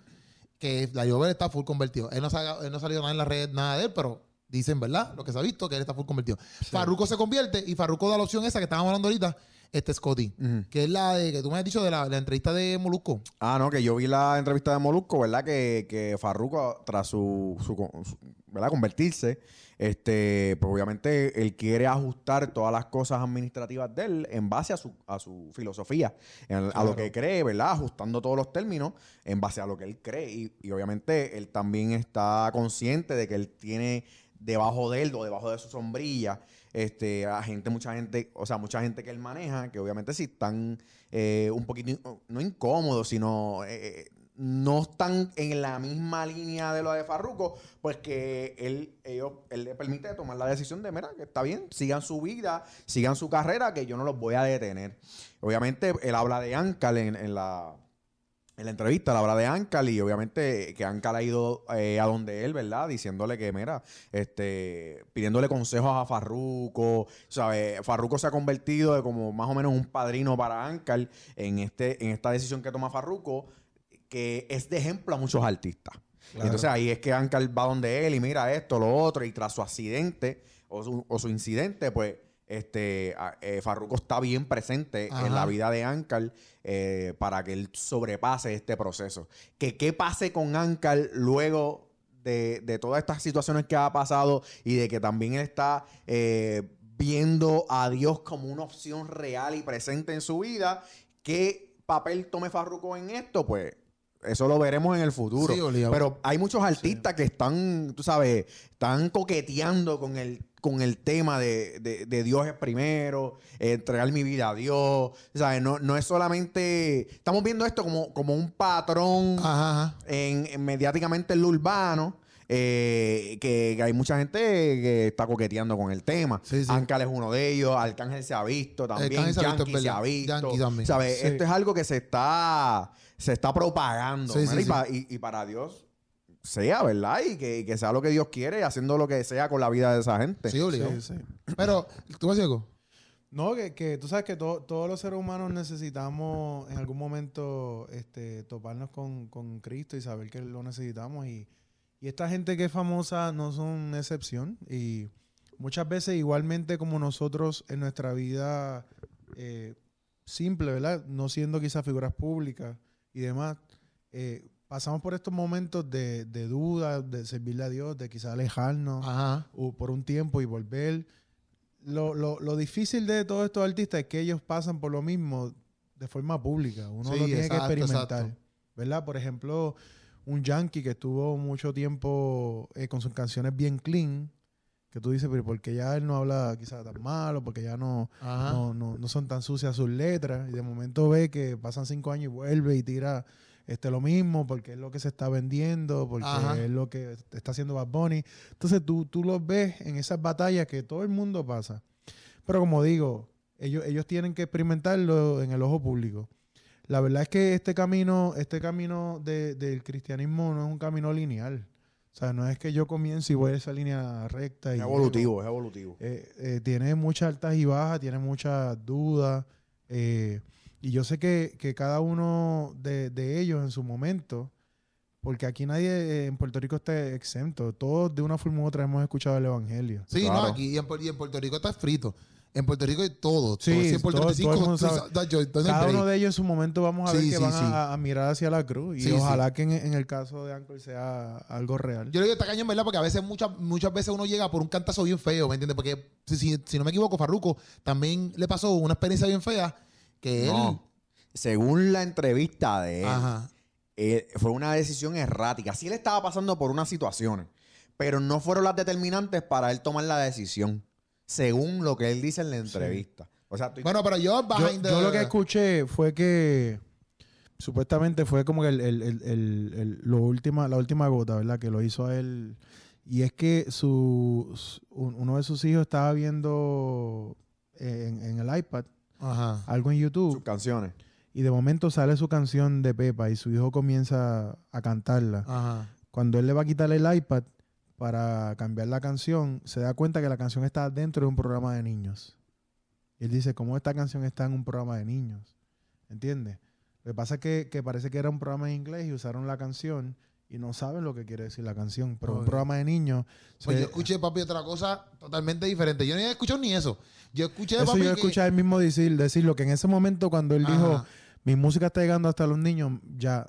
Que Larry Over está full convertido. Él no, sa- él no ha salido nada en la red, nada de él, pero dicen, ¿verdad? Lo que se ha visto, que él está full convertido. Farruko se convierte y Farruko da la opción esa que estábamos hablando ahorita, este Scotty. Ujú. Que es la de que tú me has dicho de la, la entrevista de Molusco. Ah, no, que yo vi la entrevista de Molusco, ¿verdad? Que, que Farruko, tras su, su, su- ¿verdad? convertirse, este, pues obviamente él quiere ajustar todas las cosas administrativas de él en base a su, a su filosofía, en- a lo que cree, ¿verdad? Ajustando todos los términos en base a lo que él cree. Y, y obviamente él también está consciente de que él tiene debajo de él o debajo de su sombrilla este, a gente, mucha gente, o sea, mucha gente que él maneja, que obviamente sí están eh, un poquito, no incómodos, sino eh, no están en la misma línea de lo de Farruko, pues que él, ellos, él le permite tomar la decisión de, mira, que está bien, sigan su vida, sigan su carrera, que yo no los voy a detener. Obviamente, él habla de Ankal en, la... En la entrevista, la habla de Ankal y obviamente que Ankal ha ido eh, a donde él, ¿verdad? Diciéndole que, mira, este, pidiéndole consejos a Farruko, ¿sabes? Farruko se ha convertido de como más o menos un padrino para Ankal en, este, en esta decisión que toma Farruko, que es de ejemplo a muchos artistas. Claro. Entonces ahí es que Ankal va donde él y mira esto, lo otro, y tras su accidente o su, o su incidente, pues este eh, Farruko está bien presente Ajá. en la vida de Ankal eh, para que él sobrepase este proceso. Que qué pase con Ankal luego de, de todas estas situaciones que ha pasado y de que también él está eh, viendo a Dios como una opción real y presente en su vida. ¿Qué papel tome Farruko en esto? Pues eso lo veremos en el futuro. Sí. Pero hay muchos artistas que están, tú sabes, están coqueteando con el, con el tema de, de- de Dios es primero, eh, entregar mi vida a Dios. ¿Sabes? No, no es solamente. Estamos viendo esto como, como un patrón Ajá, ajá. en, en mediáticamente en lo urbano. eh, que, que hay mucha gente que está coqueteando con el tema. Sí, sí. Ankal es uno de ellos, Arcángel se ha visto también, Arcángel se ha visto, es Yankee se ha visto. ¿Sabes? Sí. Esto es algo que se está, se está propagando. Sí, ¿verdad? sí, y, sí. pa- y- y para Dios sea, ¿verdad? Y que, y que sea lo que Dios quiere, haciendo lo que sea con la vida de esa gente. Sí, obligado. Sí, sí. Pero, ¿tú vas a algo? No, que, que tú sabes que to- todos los seres humanos necesitamos en algún momento este, toparnos con, con Cristo y saber que lo necesitamos. Y, y esta gente que es famosa no son excepción. Y muchas veces, igualmente como nosotros en nuestra vida eh, simple, ¿verdad? No siendo quizás figuras públicas y demás, eh, pasamos por estos momentos de, de duda, de servirle a Dios, de quizás alejarnos Ajá. o por un tiempo y volver. Lo, lo, lo difícil de todos estos artistas es que ellos pasan por lo mismo de forma pública. Uno Sí, lo tiene exacto, que experimentar. exacto. ¿Verdad? Por ejemplo, un yankee que estuvo mucho tiempo eh, con sus canciones bien clean, que tú dices, pero porque ya él no habla quizás tan malo, porque ya no, no, no, no son tan sucias sus letras, y de momento ve que pasan cinco años y vuelve y tira este lo mismo, porque es lo que se está vendiendo, porque Ajá. es lo que está haciendo Bad Bunny. Entonces tú, tú los ves en esas batallas que todo el mundo pasa. Pero como digo, ellos, ellos tienen que experimentarlo en el ojo público. La verdad es que este camino, este camino de- del cristianismo no es un camino lineal. O sea, no es que yo comience y voy a esa línea recta. Y Es evolutivo, es evolutivo. eh, eh, tiene muchas altas y bajas, tiene muchas dudas. eh, y yo sé que, que cada uno de, de ellos en su momento, porque aquí nadie en Puerto Rico está exento. Todos de una forma u otra hemos escuchado el Evangelio. Sí, Claro. no, aquí y en, y en Puerto Rico está frito. En Puerto Rico hay todo. Sí, todo. Si en Puerto todo- Rico todo el mundo tú sabe. sabes- da- yo- entonces Cada uno de ellos en su momento vamos a ver que sí, van sí. a, a mirar hacia la cruz. Y Sí, ojalá que en, en el caso de Anchor sea algo real. Yo le digo está cañón, ¿verdad? Porque a veces, muchas, muchas veces uno llega por un cantazo bien feo, ¿me entiendes? Porque si, si- si no me equivoco, Farruko también le pasó una experiencia bien fea que él. No. Según la entrevista de él, Ajá. eh, fue una decisión errática. Sí, él estaba pasando por unas situaciones, pero no fueron las determinantes para él tomar la decisión, según lo que él dice en la entrevista. O sea, Bueno, pero yo, Yo, behind the- yo lo que escuché fue que supuestamente fue como que el, el- el- el- el- lo última, la última gota, ¿verdad? Que lo hizo a él. Y es que su, su- un- uno de sus hijos estaba viendo en, en el iPad Ajá. algo en sus YouTube canciones. y de momento sale su canción de Pepa y su hijo comienza a cantarla. Ajá. Cuando él le va a quitar el iPad para cambiar la canción, se da cuenta que la canción está dentro de un programa de niños. Y él dice, ¿cómo esta canción está en un programa de niños? ¿Entiendes? Lo que pasa es que, que parece que era un programa en inglés y usaron la canción y no saben lo que quiere decir la canción. Pero un programa de niños... Pues se- yo escuché, papi, otra cosa totalmente diferente. Yo no había escuchado ni eso. Yo escuché, eso papi, yo que- escuché a él mismo decir, decirlo, que en ese momento cuando él dijo, mi música está llegando hasta los niños, ya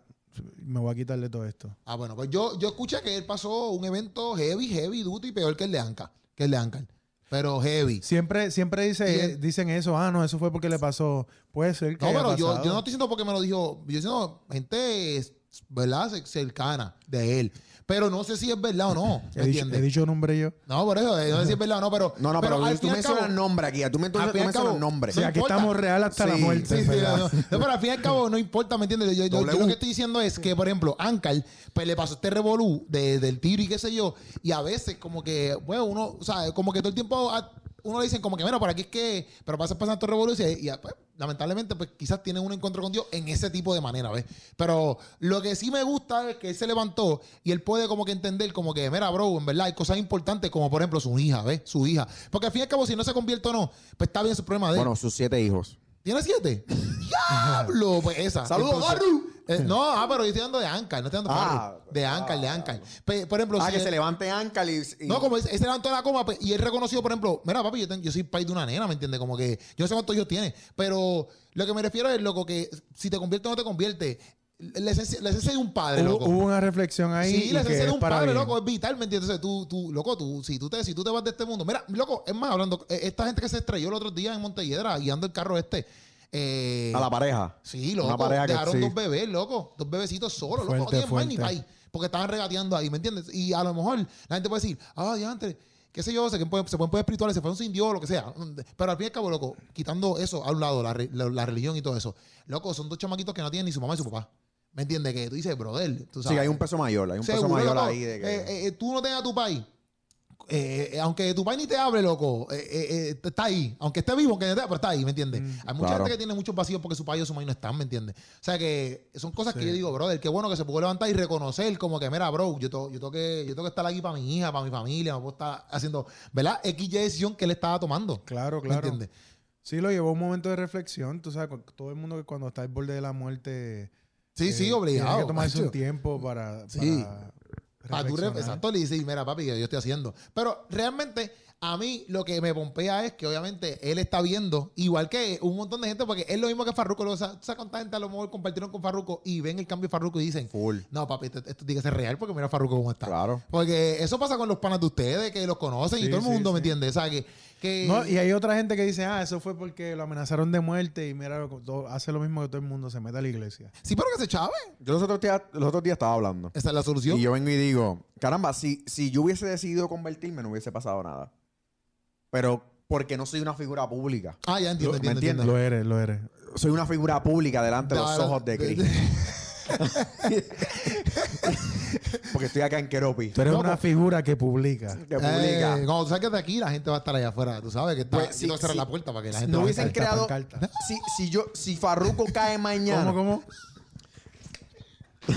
me voy a quitarle todo esto. Ah, bueno, pues yo, yo escuché que él pasó un evento heavy, heavy, duty, peor que el de Anca, que el de Ancar. Pero heavy. Siempre, siempre dice, él- dicen eso, ah, no, eso fue porque le pasó. Puede ser que No, haya pero yo, yo no estoy diciendo porque me lo dijo. Yo diciendo gente, ¿verdad? Ce- Cercana de él. Pero no sé si es verdad o no. ¿Me He dicho, entiendes? he dicho nombre yo. No, por eso, no sé si es verdad o no, pero. No, no, pero, al tú fin y al mencionas cabo- nombre aquí. Tú, men- tú al fin y al mencionas cabo- nombre. Sí, No aquí importa. estamos real hasta la muerte. Sí, sí, no, no. No, pero al fin y al cabo no importa, ¿me entiendes? Yo, yo- yo W. lo que estoy diciendo es que, por ejemplo, Ankar, pues le pasó este revolú de- del tiro y qué sé yo, y a veces como que, bueno, uno, o sea, como que todo el tiempo uno le dicen como que, mira, por aquí es que, pero pasa pasando revolú y, y, pues, lamentablemente, pues quizás tiene un encuentro con Dios en ese tipo de manera, ¿ves? Pero lo que sí me gusta es que él se levantó y él puede como que entender como que, mira, bro, en verdad hay cosas importantes como, por ejemplo, su hija, ¿ves? Su hija. Porque al fin y al cabo, si no se convierte o no, pues está bien su problema de él. Bueno, sus siete hijos. ¿Tiene siete? ¡Diablo! Pues esa. ¡Saludos, Garru! Eh, no, ah, pero yo estoy hablando de Ancar, no estoy hablando de Ah, Farru. De Ancar, de ah, Ancar. Pe- Por ejemplo, Ah, si que él- se levante Ancal y, y- No, como él, él se levantó de la coma pues, y él reconoció, por ejemplo, mira, papi, yo, soy país de una nena, ¿me entiendes? Como que yo no sé cuántos hijos tiene, pero lo que me refiero es, loco, que si te convierte o no te convierte, la esencia, la esencia de un padre, Hubo, loco. hubo una reflexión ahí. Sí, y la que esencia de es un para padre, bien. loco, es vital, ¿me entiendes? Tú, tú, loco, tú, si tú te, si tú te vas de este mundo, mira, loco, es más, hablando, eh, esta gente que se estrelló el otro día en Montelledra guiando el carro este. Eh, a la pareja. Sí, loco. Una pareja que dejaron sí. dos bebés, loco. Dos bebecitos solos, loco. Fuerte, No tienen más ni fuerte. país. Porque estaban regateando ahí, ¿me entiendes? Y a lo mejor la gente puede decir, ah, diantre, qué sé yo, se, pueden se pueden poder espirituales, se fue un sin Dios, lo que sea. Pero al fin y al cabo, loco, quitando eso a un lado, la, la- la religión y todo eso, loco, son dos chamaquitos que no tienen ni su mamá ni su papá. ¿Me entiendes? Que tú dices, brother, tú sabes. Sí, hay un peso mayor. Hay un peso mayor loco, ahí de que... eh, eh, tú no tengas tu país. Eh, aunque tu ni te hable, loco, eh, eh, está ahí. Aunque esté vivo, aunque no esté, pero está ahí, ¿me entiendes? Hay mucha claro. gente que tiene muchos vacíos porque su país o su país no están, ¿me entiendes? O sea que son cosas que yo digo, brother, qué bueno que se pudo levantar y reconocer como que, mira, bro, yo, to- yo, tengo que, yo tengo que estar aquí para mi hija, para mi familia, me puedo estar haciendo, ¿verdad? X decisión que él estaba tomando. Claro, ¿Me claro. entiendes? Sí, lo llevó un momento de reflexión. Tú sabes, todo el mundo que cuando está al borde de la muerte. Sí, eh, sí, obligado. Tiene que tomarse un tiempo para. Sí. para Para tú, exacto, le dices, mira, papi, que yo estoy haciendo. Pero realmente A mí lo que me pompea es que obviamente él está viendo, igual que un montón de gente, porque es lo mismo que Farruko. Lo sa- saca tanta gente a lo mejor compartieron con Farruko y ven el cambio de Farruko y dicen, Full. no, papi, esto, esto tiene que ser real porque mira Farruko cómo está. Claro. Porque eso pasa con los panas de ustedes, que los conocen y todo el sí, mundo, ¿me sí. entiendes? O sea, que... que No, y hay otra gente que dice, ah, eso fue porque lo amenazaron de muerte y mira, lo- todo- hace lo mismo que todo el mundo, se mete a la iglesia. Sí, pero que se chave. Yo los otros días, los otros días estaba hablando. Esa es la solución. Y yo vengo y digo, caramba, si, si yo hubiese decidido convertirme, no hubiese pasado nada. Pero porque no soy una figura pública. Ah, ya entiendo, Lo- ¿me entiendo, entiendes? Lo eres, lo eres. Soy una figura pública delante de los ojos de Cristo. Porque estoy acá en Keropi. Tú eres No, una pues- figura que publica. Que publica. Eh, cuando tú saques de aquí, la gente va a estar allá afuera. Tú sabes que está. Pues, tengo que cerrar la puerta para que la gente no vaya. hubiesen Pancarta, creado. Si, si yo, si Farruko cae mañana. ¿Cómo, cómo?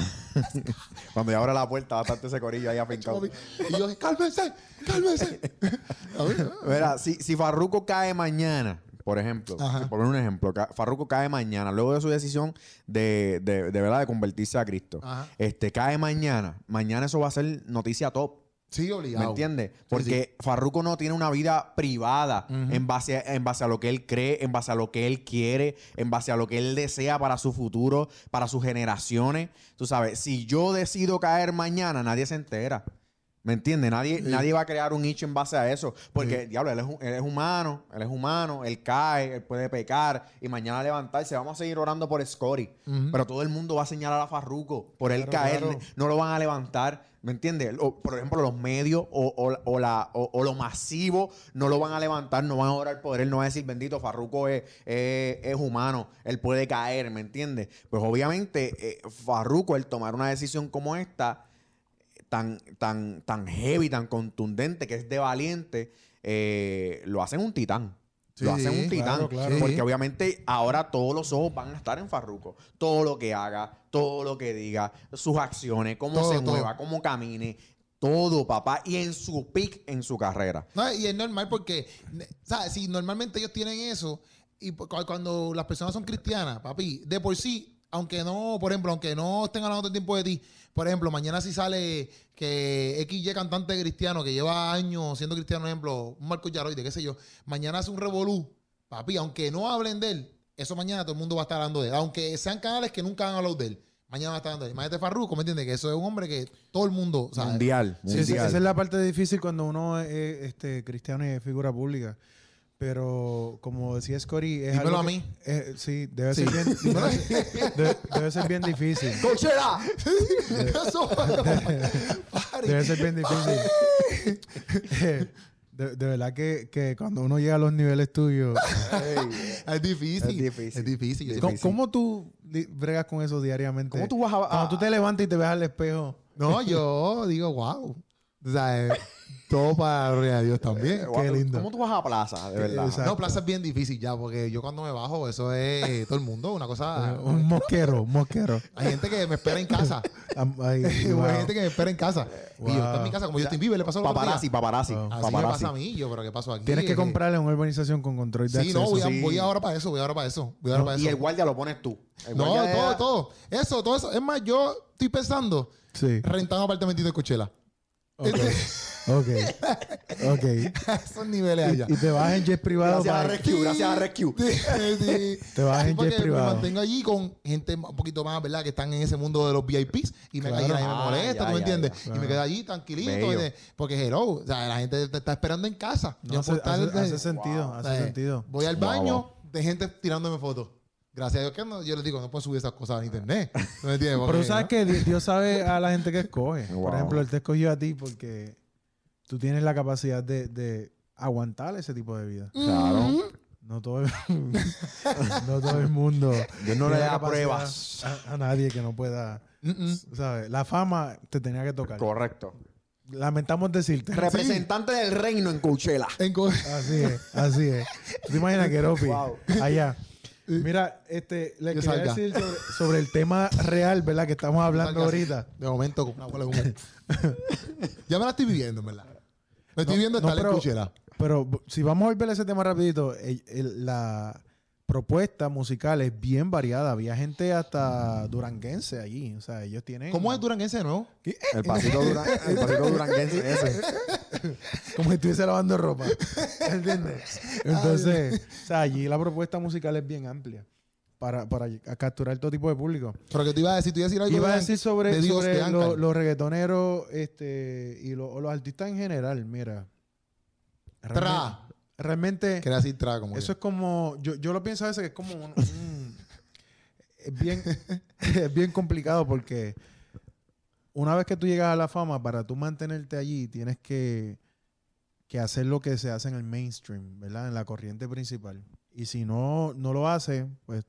Cuando yo abra la puerta, va a estar ese corillo ahí afincado. Y yo, cálmense, cálmense. A ver, Mira, si, si Farruko cae mañana, por ejemplo, Ajá. por poner un ejemplo, Farruko cae mañana, luego de su decisión de, de, de verdad de convertirse a Cristo, Ajá. este cae mañana, mañana eso va a ser noticia top. Sí, ¿Me obligado. entiendes? Porque Farruko no tiene una vida privada en, base a, en base a lo que él cree, en base a lo que él quiere, en base a lo que él desea para su futuro, para sus generaciones. Tú sabes, si yo decido caer mañana, nadie se entera. ¿Me entiendes? Nadie, nadie va a crear un nicho en base a eso. Porque, diablo, él es, él es humano, él es humano, él cae, él puede pecar y mañana levantarse. Vamos a seguir orando por Scotty. Pero todo el mundo va a señalar a Farruko por él Claro, caer. claro. No lo van a levantar. ¿Me entiendes? Por ejemplo, los medios o, o- o la, o, o lo masivo no lo van a levantar, no van a orar por él, no van a decir, bendito, Farruko es, es- es humano, él puede caer, ¿me entiendes? Pues obviamente, eh, Farruko, el tomar una decisión como esta, tan, tan, tan heavy, tan contundente, que es de valiente, eh, lo hacen un titán. lo hacen un titán. claro, claro. Porque obviamente ahora todos los ojos van a estar en Farruko. Todo lo que haga, todo lo que diga, sus acciones, cómo Todo, se todo. mueva, cómo camine. Todo, papá. Y en su peak en su carrera. No, y es normal porque, ¿sabes? Si normalmente ellos tienen eso, y cu- cu- cuando las personas son cristianas, papi, de por sí, aunque no, por ejemplo, aunque no estén hablando todo el tiempo de ti, por ejemplo, mañana si sale que XY cantante cristiano que lleva años siendo cristiano, por ejemplo, un Marco Yaroide, qué sé yo, mañana hace un revolú, papi, aunque no hablen de él, eso mañana todo el mundo va a estar hablando de él, aunque sean canales que nunca han hablado de él. Mañana va a estar hablando de él. Imagínate Farruko, ¿me entiendes? Que eso es un hombre que todo el mundo sabe. mundial. Sí, esa, mundial. esa es la parte difícil cuando uno es este, cristiano y es figura pública. Pero como decía Scotty, es Dímelo algo a que- mí. eh, sí, debe Sí. ser bien, debe, debe ser bien difícil. ¡Cochera! Eso, pare. Debe ser bien difícil. De, de verdad que, que cuando uno llega a los niveles tuyos, Es difícil. Es difícil. Es difícil. es ¿cómo, difícil. cómo tú bregas con eso diariamente? ¿Cómo tú vas a- Cuando a- tú te levantas y te ves al espejo, No, yo digo, wow. O sea, eh, todo para la gloria de Dios también. Qué lindo. ¿Cómo tú vas a plaza, de verdad? Exacto. No, plaza es bien difícil ya, porque yo cuando me bajo, eso es todo el mundo, una cosa. un mosquero, un mosquero. Hay gente que me espera en casa. Ay, Hay wow. gente que me espera en casa. Y yo estoy en mi casa, como yo estoy vive, le pasó lo Paparazzi, paparazzi. Oh. Así me paparazzi. pasa a mí, yo, pero ¿qué pasó aquí? Tienes que Eh, comprarle una urbanización con control de Sí, acceso. no, voy, a- sí. voy ahora para eso, voy ahora para eso. Voy ahora para Y eso. el guardia lo pones tú. El no, todo, era- todo. Eso, todo eso. Es más, yo estoy pensando Sí. rentar un apartamentito de Coachella. Ok. ok. Ok. Esos niveles allá. Y, y te vas en jet privado Gracias a para... Rescue, gracias a Rescue. Sí, sí. Te vas Sí, en porque jet privado. Me mantengo allí con gente un poquito más, ¿verdad? Que están en ese mundo de los VIPs y me, Claro. y me Ah, molesta, ya, ¿tú me entiendes? ya. Y me quedo allí tranquilito. Porque hello, o sea, la gente te está esperando en casa. No, hace, hace- hace sentido, o hace sea, sentido. Voy al Wow, baño wow. de gente tirándome fotos. Gracias a Dios que no, yo les digo, no puedo subir esas cosas a internet. ¿Tú me entiendes? Pero tú sabes ¿no? que Di- Dios sabe a la gente que escoge. Por ejemplo, Él te escogió a ti porque tú tienes la capacidad de, de aguantar ese tipo de vida. Claro. No todo el, no todo el mundo. Dios no le da pruebas. A, a nadie que no pueda. Mm, mm. ¿sabes? La fama te tenía que tocar. Correcto. Lamentamos decirte. Representante del reino en Coachella. En co- Así es, así es. ¿Tú te imaginas que Ropi Wow. allá? Mira, este, le Que quería salga. decir sobre, sobre el tema real, ¿verdad? Que estamos hablando así, ahorita. De momento, con una bola de humo. ya me la estoy viviendo, en verdad. Me estoy viendo no, estar en pero- si vamos a volver a ese tema rapidito, el- el- la propuesta musical es bien variada. Había gente hasta duranguense allí. O sea, ellos tienen... ¿Cómo es Duranguense de nuevo? ¿Qué? El pasito, el pasito duranguense ese. como si estuviese lavando ropa. ¿Entiendes? Entonces, o sea, allí la propuesta musical es bien amplia para, para capturar todo tipo de público. Pero que tú ibas a decir, tú ibas a decir algo Iba a de- decir sobre, de Dios, sobre de lo- Ángel. los reggaetoneros este, y los artistas en general, mira. Tra. Realmente, Quería decir tra como eso es como, yo, yo lo pienso a veces que es como un, un- es bien, es bien complicado porque una vez que tú llegas a la fama, para tú mantenerte allí, tienes que, que hacer lo que se hace en el mainstream, ¿verdad? En la corriente principal. Y si no, no lo haces, pues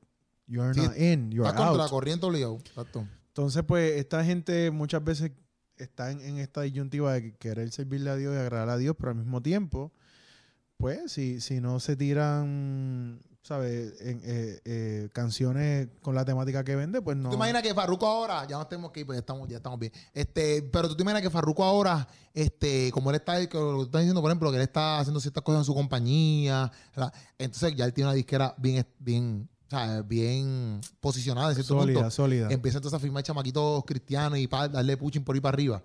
you're Sí, not in, you're Estás contra la out. corriente obligado. Exacto. Entonces, pues, esta gente muchas veces está en, en esta disyuntiva de querer servirle a Dios y agradar a Dios, pero al mismo tiempo, pues, si, si no se tiran, ¿sabes? En, eh, eh, canciones con la temática que vende, pues no. ¿Tú te imaginas que Farruko ahora, ya no tenemos que ir, pues ya estamos, ya estamos bien. Este, pero tú te imaginas que Farruko ahora, este, como él está, que lo estás diciendo, por ejemplo, que él está haciendo ciertas cosas en su compañía, ¿verdad? entonces ya él tiene una disquera bien, bien, o sea, bien posicionada en cierto sólida, punto. sólida. Empieza entonces a firmar chamaquitos cristianos y para darle puching por ahí para arriba.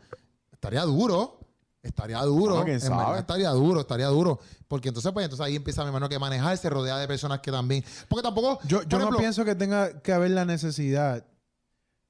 Estaría duro. Estaría duro. Bueno, quién En sabe. estaría duro, estaría duro. Porque entonces, pues, entonces ahí empieza, mi hermano, que manejar, se rodea de personas que también. Porque tampoco. Yo, por yo no ejemplo, pienso que tenga que haber la necesidad,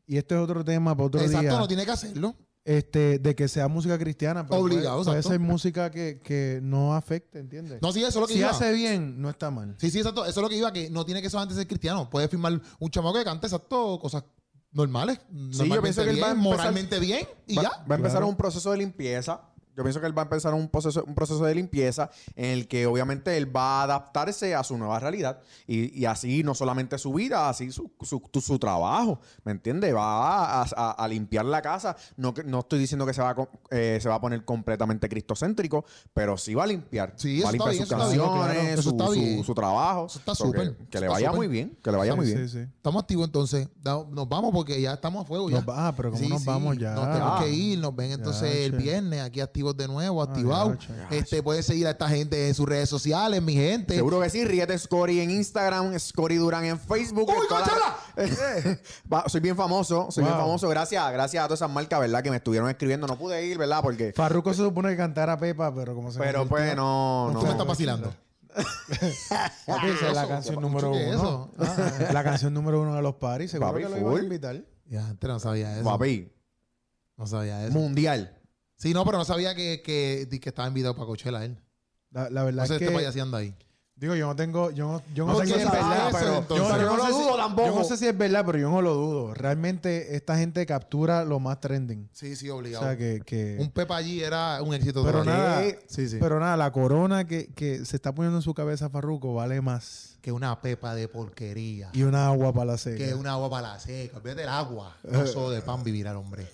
y este es otro tema para otro Exacto, día, no tiene que hacerlo. este, de que sea música cristiana. Pero Obligado, puede, puede exacto. ser música que, que no afecte, ¿entiendes? No, sí, eso es lo que si iba. hace bien, no está mal. Sí, sí, exacto. Eso es lo que iba, que no tiene que solamente ser cristiano. Puede firmar un chamaco que cante, exacto, cosas normales. yo pienso que él bien, va a empezar- moralmente bien y va, ya. va a empezar Claro. un proceso de limpieza. Yo pienso que él va a empezar un proceso, un proceso de limpieza en el que obviamente él va a adaptarse a su nueva realidad y, y así no solamente su vida, así su, su, tu- su trabajo, ¿me entiendes? Va a, a- a limpiar la casa. No, que- no estoy diciendo que se va, a, eh, se va a poner completamente cristocéntrico, pero sí va a limpiar. Sí, va a limpiar bien, sus bien, canciones, claro. Su, su- trabajo. Eso está que- súper. Que, le vaya muy bien, que le vaya Sí, muy bien. sí. Estamos activos entonces. Nos vamos porque ya estamos a fuego. Ya. Nos va- ah, pero ¿cómo nos vamos ya? Nos tenemos Ah. que ir. Nos ven entonces Ya, el che. viernes aquí activos de nuevo, Ah, activados. este, puedes seguir a esta gente en sus redes sociales, mi gente. Seguro que sí, Riete Scory en Instagram, Scory Durán en Facebook. ¡Uy! Va, soy bien famoso, soy bien famoso. Gracias, gracias a todas esas marcas, ¿verdad? Que me estuvieron escribiendo. No pude ir, ¿verdad? Porque. Farruko se supone que cantara Pepa, pero como se Pero pues no, no. me estás vacilando. Papi, esa es la canción ¿qué número es uno. eso? Ah, la canción número uno de los paris. Seguro Papi, que lo iban a invitar. Ya, antes no sabía eso. Papi, No sabía eso. mundial. Sí, no, pero no sabía que, que, que estaba invitado para Coachella él. La, la verdad No sé es qué que... payaseando ahí. Digo, yo no tengo... Yo no, yo no No sé si es verdad, eso, pero... entonces. yo, Pero no lo si- dudo tampoco. Yo no sé si es verdad, pero yo no lo dudo. Realmente esta gente captura lo más trending. Sí, sí, O obligado. sea, que... que- Un Pepa allí era un éxito. pero total. nada, Sí, sí. pero nada, la corona que, que se está poniendo en su cabeza Farruko vale más. que una Pepa de porquería. Y una agua para la seca. Que una agua para la seca. Bebe del agua. No solo de pan vivirá el hombre.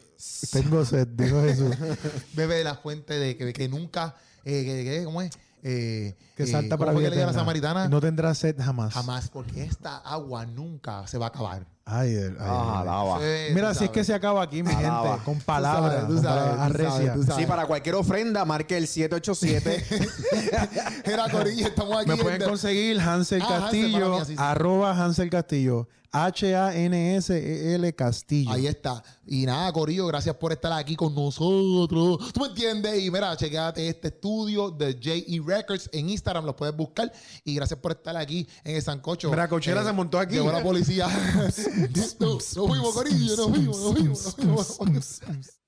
Tengo sed, dijo Jesús. Bebe de la fuente de que, que nunca. Eh, que, que- ¿Cómo es? Eh, Que eh, salta ¿cómo para vida que le dio a la samaritana? No tendrá sed jamás. Jamás, porque esta agua nunca se va a acabar. Ay, ay, Ah, ay. alaba. Sí, Mira, si es que se acaba aquí, mi Alaba. gente, con Tú palabras, sabes, tú sabes, tú sabes, arrecias. tú sabes. Sí, para cualquier ofrenda, marque el 787. Era Corillo, estamos aquí. Me en pueden conseguir Hansel Ah, Hansel, Castillo, mí, sí. arroba Hansel Castillo. H-A-N-S-E-L E Castillo. Ahí está. Y nada, Corillo, gracias por estar aquí con nosotros. ¿Tú me entiendes? Y mira, chequéate este estudio de J.E. Records en Instagram, lo puedes buscar. Y gracias por estar aquí en el Sancocho. Eh, Mira, Coachella se montó aquí. Llegó la policía. nos fuimos, Corillo, nos fuimos, nos fuimos. Nos fuimos.